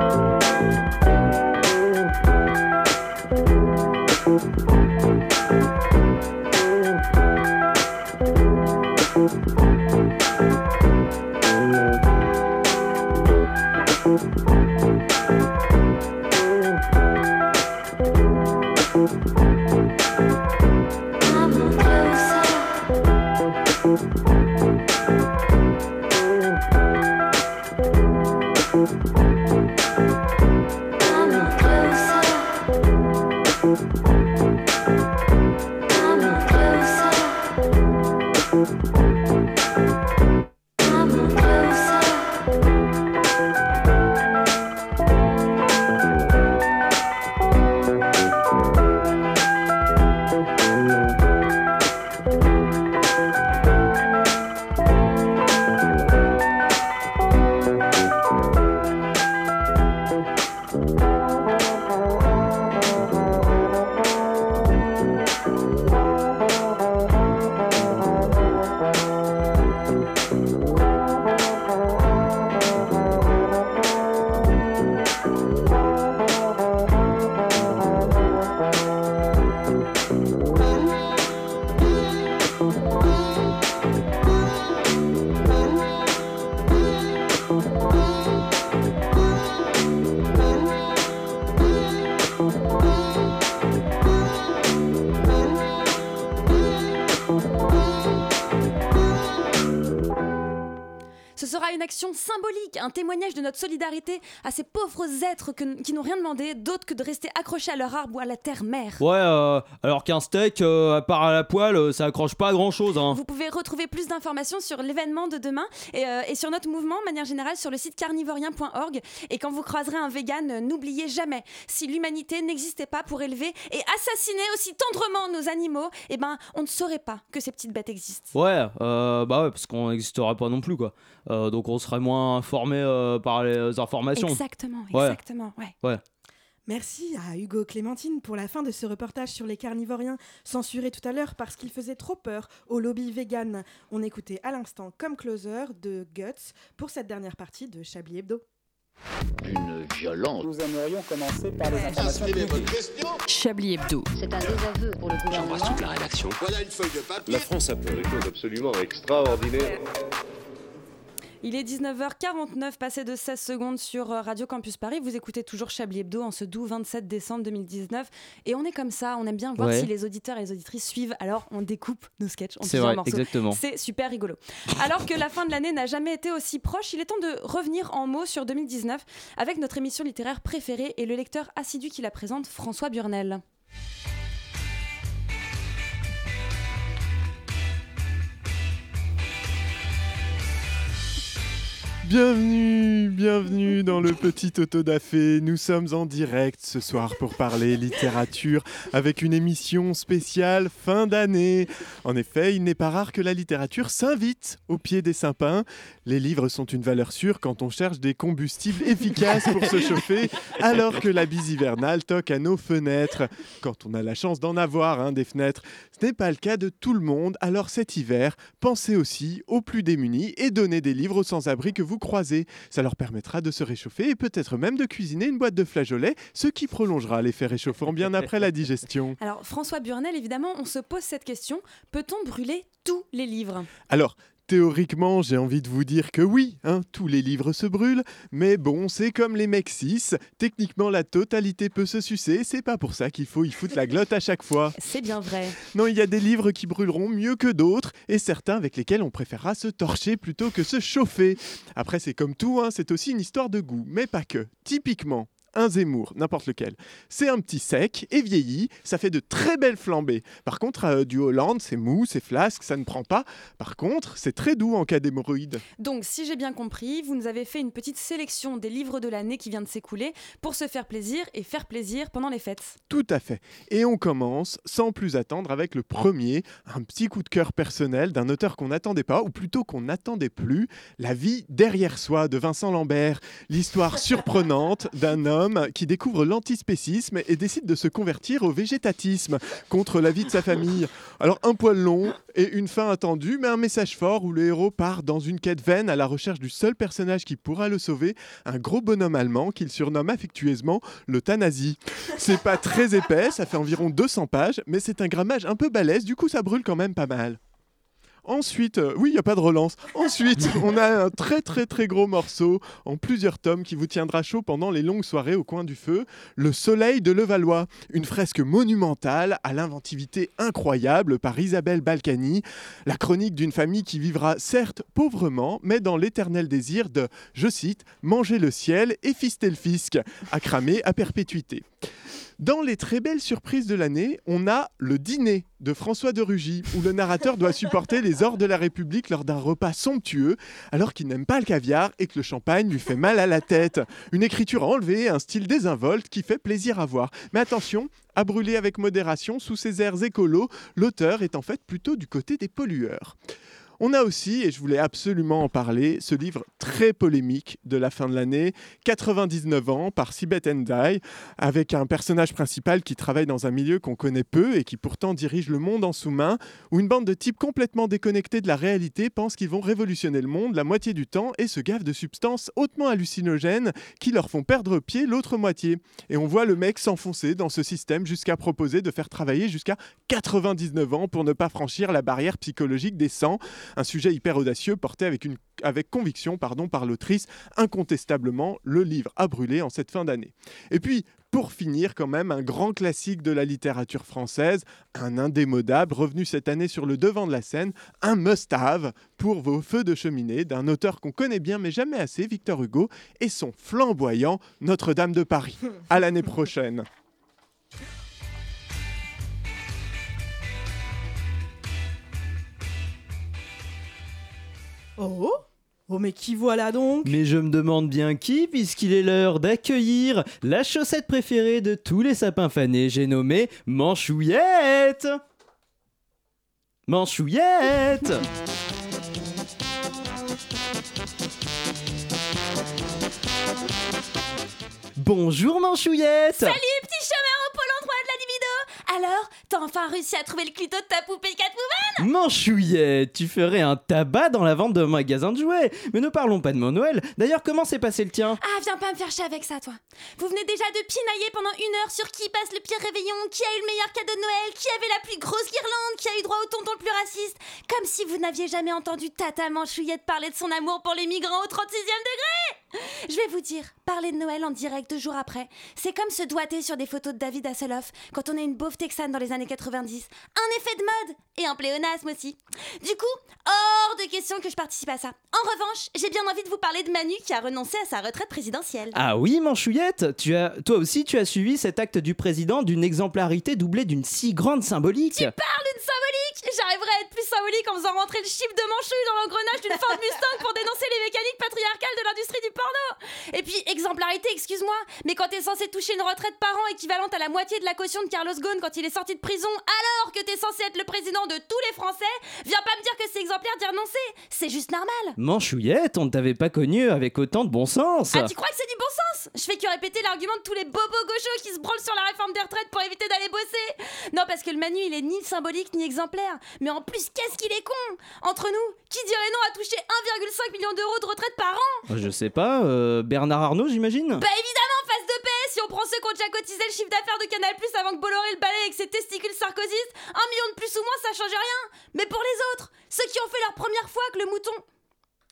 témoignage de notre solidarité à ces pauvres êtres que- qui n'ont rien demandé d'autre que de rester accrochés à leur arbre ou à la terre-mère. Ouais, euh, alors qu'un steak, euh, à part à la poêle, euh, ça accroche pas à grand chose. Hein. Vous pouvez retrouver plus d'informations sur l'événement de demain et, euh, et sur notre mouvement, de manière générale, sur le site carnivorien.org. Et quand vous croiserez un vegan, n'oubliez jamais, si l'humanité n'existait pas pour élever et assassiner aussi tendrement nos animaux, eh ben, on ne saurait pas que ces petites bêtes existent. Ouais, bah ouais, parce qu'on n'existerait pas non plus, quoi. Donc on serait moins informé euh, par les informations. Exactement, exactement, ouais. Ouais. Merci à Hugo Clémentine pour la fin de ce reportage sur les carnivoriens, censuré tout à l'heure parce qu'il faisait trop peur au lobby vegan. On écoutait à l'instant comme closer de Guts pour cette dernière partie de Chablis Hebdo. Une violence. Nous aimerions commencer par les informations publiques. Chablis Hebdo. C'est un désaveu pour le gouvernement. la rédaction. Voilà une feuille de papier. La France a fait des choses absolument extraordinaires. Il est 19h49, passé de 16 secondes sur euh, Radio Campus Paris. Vous écoutez toujours Chablis Hebdo en ce doux 27 décembre 2019. Et on est comme ça, on aime bien voir Ouais. si les auditeurs et les auditrices suivent. Alors on découpe nos sketchs en plusieurs morceaux. exactement. C'est super rigolo. Alors que la fin de l'année n'a jamais été aussi proche, il est temps de revenir en mots sur 2019 avec notre émission littéraire préférée et le lecteur assidu qui la présente, François Burnel. Bienvenue, bienvenue dans le petit autodafé. Nous sommes en direct ce soir pour parler littérature avec une émission spéciale fin d'année. En effet, il n'est pas rare que la littérature s'invite au pied des sapins. Les livres sont une valeur sûre quand on cherche des combustibles efficaces pour se chauffer, alors que la bise hivernale toque à nos fenêtres. Quand on a la chance d'en avoir des fenêtres, ce n'est pas le cas de tout le monde. Alors cet hiver, pensez aussi aux plus démunis et donnez des livres aux sans-abri que vous croisez. Ça leur permettra de se réchauffer et peut-être même de cuisiner une boîte de flageolets, ce qui prolongera l'effet réchauffant bien après la digestion. Alors François Burnel, évidemment, on se pose cette question, peut-on brûler tous les livres? Alors, théoriquement, j'ai envie de vous dire que oui, hein, tous les livres se brûlent, mais bon, c'est comme les mecs 6, techniquement la totalité peut se sucer, c'est pas pour ça qu'il faut y foutre la glotte à chaque fois. C'est bien vrai. Non, il y a des livres qui brûleront mieux que d'autres, et certains avec lesquels on préférera se torcher plutôt que se chauffer. Après, c'est comme tout, hein, c'est aussi une histoire de goût, mais pas que. Typiquement, un Zemmour, n'importe lequel. C'est un petit sec et vieilli, ça fait de très belles flambées. Par contre, euh, du Hollande, c'est mou, c'est flasque, ça ne prend pas. Par contre, c'est très doux en cas d'hémorroïdes. Donc, si j'ai bien compris, vous nous avez fait une petite sélection des livres de l'année qui vient de s'écouler pour se faire plaisir et faire plaisir pendant les fêtes. Tout à fait. Et on commence sans plus attendre avec le premier, un petit coup de cœur personnel d'un auteur qu'on n'attendait pas, ou plutôt qu'on n'attendait plus, La vie derrière soi de Vincent Lambert. L'histoire surprenante d'un homme qui découvre l'antispécisme et décide de se convertir au végétatisme contre la vie de sa famille. Alors un poil long et une fin attendue, mais un message fort où le héros part dans une quête vaine à la recherche du seul personnage qui pourra le sauver, un gros bonhomme allemand qu'il surnomme affectueusement l'euthanasie. C'est pas très épais, ça fait environ 200 pages, mais c'est un grammage un peu balèze, du coup ça brûle quand même pas mal. Ensuite, euh, oui, il n'y a pas de relance. Ensuite, on a un très très très gros morceau en plusieurs tomes qui vous tiendra chaud pendant les longues soirées au coin du feu. Le Soleil de Levallois, une fresque monumentale à l'inventivité incroyable par Isabelle Balkany. La chronique d'une famille qui vivra certes pauvrement, mais dans l'éternel désir de, je cite, manger le ciel et fister le fisc, à cramer à perpétuité. Dans les très belles surprises de l'année, on a le dîner de François de Rugy, où le narrateur doit supporter les ordres de la République lors d'un repas somptueux, alors qu'il n'aime pas le caviar et que le champagne lui fait mal à la tête. Une écriture enlevée, un style désinvolte qui fait plaisir à voir. Mais attention, à brûler avec modération, sous ses airs écolos, l'auteur est en fait plutôt du côté des pollueurs. On a aussi, et je voulais absolument en parler, ce livre très polémique de la fin de l'année, 99 ans, par Sibeth Ndiaye, avec un personnage principal qui travaille dans un milieu qu'on connaît peu et qui pourtant dirige le monde en sous-main, où une bande de types complètement déconnectés de la réalité pensent qu'ils vont révolutionner le monde la moitié du temps et se gavent de substances hautement hallucinogènes qui leur font perdre pied l'autre moitié. Et on voit le mec s'enfoncer dans ce système jusqu'à proposer de faire travailler jusqu'à 99 ans pour ne pas franchir la barrière psychologique des 100 un sujet hyper audacieux porté avec, conviction pardon, par l'autrice, incontestablement le livre à brûler en cette fin d'année. Et puis, pour finir, quand même, un grand classique de la littérature française, un indémodable revenu cette année sur le devant de la scène, un must-have pour vos feux de cheminée d'un auteur qu'on connaît bien mais jamais assez, Victor Hugo, et son flamboyant Notre-Dame de Paris. À l'année prochaine. Oh Oh mais qui voilà donc? Mais je me demande bien qui, puisqu'il est l'heure d'accueillir la chaussette préférée de tous les sapins fanés, j'ai nommé Manchouillette. Manchouillette. Bonjour Manchouillette. Salut petit chômeur au pôle endroit de la libido. Alors, t'as enfin réussi à trouver le clito de ta poupée Catwoman Manchouillette, tu ferais un tabac dans la vente d'un magasin de jouets. Mais ne parlons pas de mon Noël. D'ailleurs, comment s'est passé le tien? Ah, viens pas me faire chier avec ça, toi Vous venez déjà de pinailler pendant une heure sur qui passe le pire réveillon, qui a eu le meilleur cadeau de Noël, qui avait la plus grosse guirlande, qui a eu droit au tonton le plus raciste. Comme si vous n'aviez jamais entendu Tata Manchouillette parler de son amour pour les migrants au 36e degré Je vais vous dire, parler de Noël en direct deux jours après, c'est comme se doiter sur des photos de David Hasselhoff quand on est une beauf texane dans les années 90. Un effet de mode et un pléonasme aussi. Du coup, hors de question que je participe à ça. En revanche, j'ai bien envie de vous parler de Manu qui a renoncé à sa retraite présidentielle. Ah oui, Manchouillette, tu as, toi aussi tu as suivi cet acte du président d'une exemplarité doublée d'une si grande symbolique. Tu parles d'une symbolique J'arriverai à être plus symbolique en faisant rentrer le chiffre de Manchouille dans l'engrenage d'une Ford Mustang pour dénoncer les mécaniques patriarcales de l'industrie du porno. Et puis, exemplarité, excuse-moi, mais quand t'es censé toucher une retraite par an équivalente à la moitié de la caution de Carlos Ghosn quand il est sorti de prison, alors que t'es censé être le président de tous les Français, viens pas me dire que c'est exemplaire d'y renoncer. C'est juste normal. Manchouillette, on ne t'avait pas connu avec autant de bon sens. Ah, tu crois que c'est du bon sens? Je fais que répéter l'argument de tous les bobos gauchos qui se branlent sur la réforme des retraites pour éviter d'aller bosser. Non, parce que le Manu, il est ni symbolique ni exemplaire. Mais en plus, qu'est-ce qu'il est con? Entre nous, qui dirait non à toucher 1,5 million d'euros de retraite par an? Je sais pas, euh, Bernard Arnault, j'imagine? Bah évidemment, face de paix Si on prend ceux qui ont déjà cotisé le chiffre d'affaires de Canal Plus avant que Bolloré le balai avec ses testicules sarkozystes, un million de plus ou moins, ça change rien. Mais pour les autres, ceux qui ont fait leur première fois que le mouton.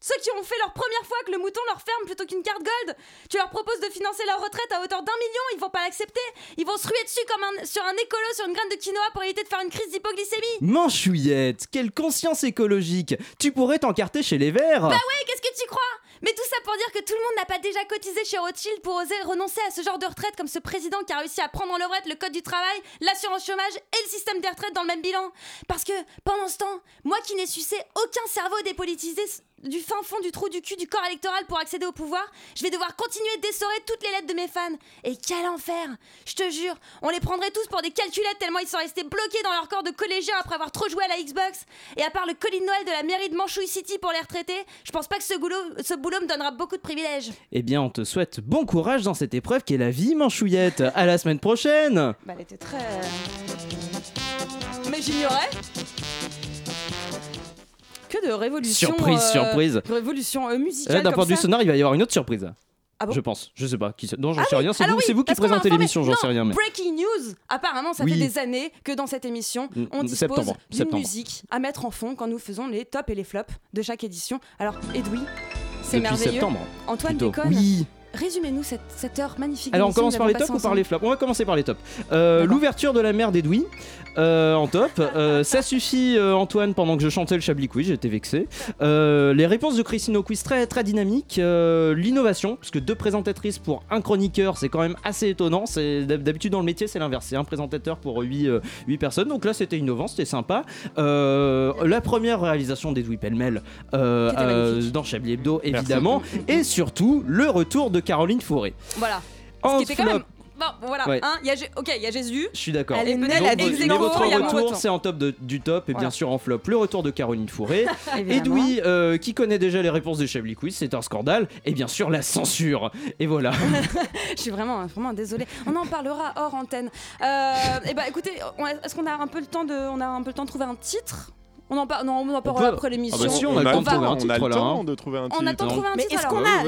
Ceux qui ont fait leur première fois que le mouton leur ferme plutôt qu'une carte gold, tu leur proposes de financer leur retraite à hauteur d'un million, ils vont pas l'accepter. Ils vont se ruer dessus comme un, sur un écolo sur une graine de quinoa pour éviter de faire une crise d'hypoglycémie. Manchouillette, quelle conscience écologique Tu pourrais t'encarter chez les Verts Bah ouais, qu'est-ce que tu crois? Mais tout ça pour dire que tout le monde n'a pas déjà cotisé chez Rothschild pour oser renoncer à ce genre de retraite comme ce président qui a réussi à prendre en levrette le code du travail, l'assurance chômage et le système des retraites dans le même bilan. Parce que pendant ce temps, moi qui n'ai sucé aucun cerveau dépolitisé du fin fond du trou du cul du corps électoral pour accéder au pouvoir, je vais devoir continuer d'essorer toutes les lettres de mes fans. Et quel enfer Je te jure, on les prendrait tous pour des calculettes tellement ils sont restés bloqués dans leur corps de collégiens après avoir trop joué à la Xbox. Et à part le colis de Noël de la mairie de Manchouille City pour les retraités, je pense pas que ce boulot, ce boulot me donnera beaucoup de privilèges. Eh bien, on te souhaite bon courage dans cette épreuve qui est la vie, Manchouillette. À la semaine prochaine. Bah, elle était très. Mais j'ignorais. Que de révolution. Surprise, euh, surprise. Révolution euh, musicale. D'un point de vue ça. sonore, il va y avoir une autre surprise. Ah bon je pense. Je sais pas. Qui Non, j'en Ah sais oui, rien. C'est alors vous, oui, vous qui présentez l'émission, j'en sais rien. Mais... Breaking news Apparemment, ça Oui. fait des années que dans cette émission, Mm, on mm, dispose d'une musique à mettre en fond quand nous faisons les tops et les flops de chaque édition. Alors, Edoui, c'est merveilleux. septembre, Antoine plutôt. Déconne, Oui. Résumez-nous cette, cette heure magnifique. Alors on commence par les tops ou par les flops? On va commencer par les tops. Euh, L'ouverture de la mer d'Edoui. euh, en top. Euh, ça suffit euh, Antoine pendant que je chantais le Chablis Quiz, j'étais vexé. Euh, les réponses de Christine au quiz très très dynamiques. Euh, L'innovation, parce que deux présentatrices pour un chroniqueur, c'est quand même assez étonnant. D'habitude dans le métier c'est l'inverse, c'est un présentateur pour 8, personnes. Donc là c'était innovant, c'était sympa. Euh, la première réalisation d'Edoui Pellemel euh, euh, dans Chablis Hebdo évidemment. Et surtout le retour de Caroline Fourré. Voilà. En Ce qui était quand flop. même. Bon, voilà. Ouais. hein, il y a Jé- ok, il y a Jésus. Je suis d'accord. Elle est Donc, elle a votre- des mais votre enfants, il y a mon retour, retour. c'est en top de- du top et bien Voilà. sûr en flop le retour de Caroline Fourré. Évidemment. Edoui, euh, qui connaît déjà les réponses de Chablis Quiz, c'est un scandale. Et bien sûr la censure. Et voilà. Je suis vraiment, vraiment désolée. On en parlera hors antenne. Euh, et bah écoutez, on a- est-ce qu'on a un peu le temps de, on a un peu le temps de trouver un titre? On en, par- non, on en après l'émission. Ah bah si, on a le temps de trouver un on a titre, le là, temps hein. de trouver un On titre. a le temps de trouver un Mais titre. est-ce qu'on a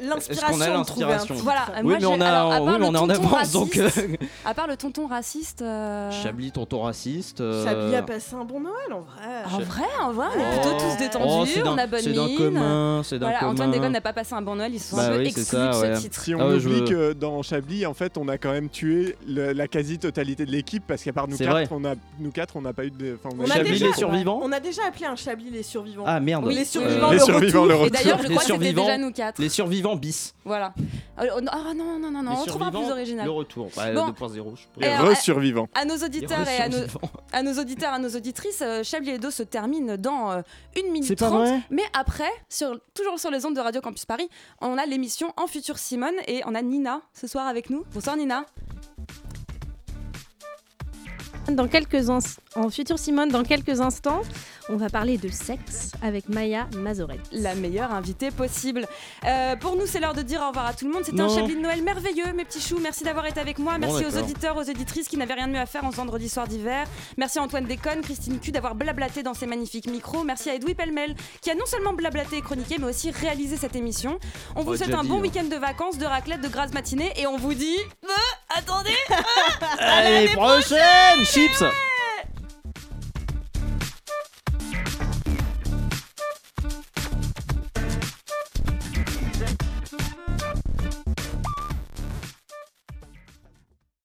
l'inspiration de trouver un l'inspiration titre? Voilà, Oui, moi, mais on a, alors, à oui, part mais le on est en tonton avance donc. euh, raciste, À part le tonton raciste. euh, Chablis, tonton raciste. euh, Chablis a passé un bon Noël en vrai. En vrai, en vrai, on est plutôt tous détendus, Oh, c'est on a bonne c'est d'un mine. commun, c'est d'un Voilà, Antoine. Déconne n'a pas passé un bon Noël, ils sont Bah exclus de ce titre. Si on Ah oublie que dans Chablis, en fait, on a quand même tué la quasi-totalité de l'équipe parce qu'à part nous quatre, on a, nous quatre, on n'a pas eu de. On a Chablis déjà- les survivants On a déjà appelé un Chablis les survivants. Ah merde. Les Euh, survivants, Les le survivants, retour. le Et d'ailleurs, je Les crois que c'était survivants. déjà nous quatre. Les survivants bis. Voilà. Euh, oh, Ah non, non, non, non, les on trouvera plus original. Le retour. Bah, Bon. 2.0, je Et pourrais. alors, Re-survivants. À nos auditeurs Les et à nos, survivants. à nos auditeurs, à nos auditrices, euh, Chablis Hebdo se termine dans euh, 1 minute C'est pas 30. vrai mais après, sur, toujours sur les ondes de Radio Campus Paris, on a l'émission En Futur Simone et on a Nina ce soir avec nous. Bonsoir Nina. Dans quelques ins- en futur Simone, dans quelques instants, on va parler de sexe avec Maya Mazoret. La meilleure invitée possible. Euh, pour nous, c'est l'heure de dire au revoir à tout le monde. C'était un. Chablis de Noël merveilleux, mes petits choux. Merci d'avoir été avec moi. Bon, Merci aux auditeurs, aux auditrices qui n'avaient rien de mieux à faire en ce vendredi soir d'hiver. Merci à Antoine Déconne, Christine Q d'avoir blablaté dans ces magnifiques micros. Merci à Edoui Pellemel qui a non seulement blablaté et chroniqué, mais aussi réalisé cette émission. On vous souhaite un dit, bon hein. week-end de vacances, de raclette, de grasse matinée et on vous dit. Euh, attendez Allez, prochaine Chips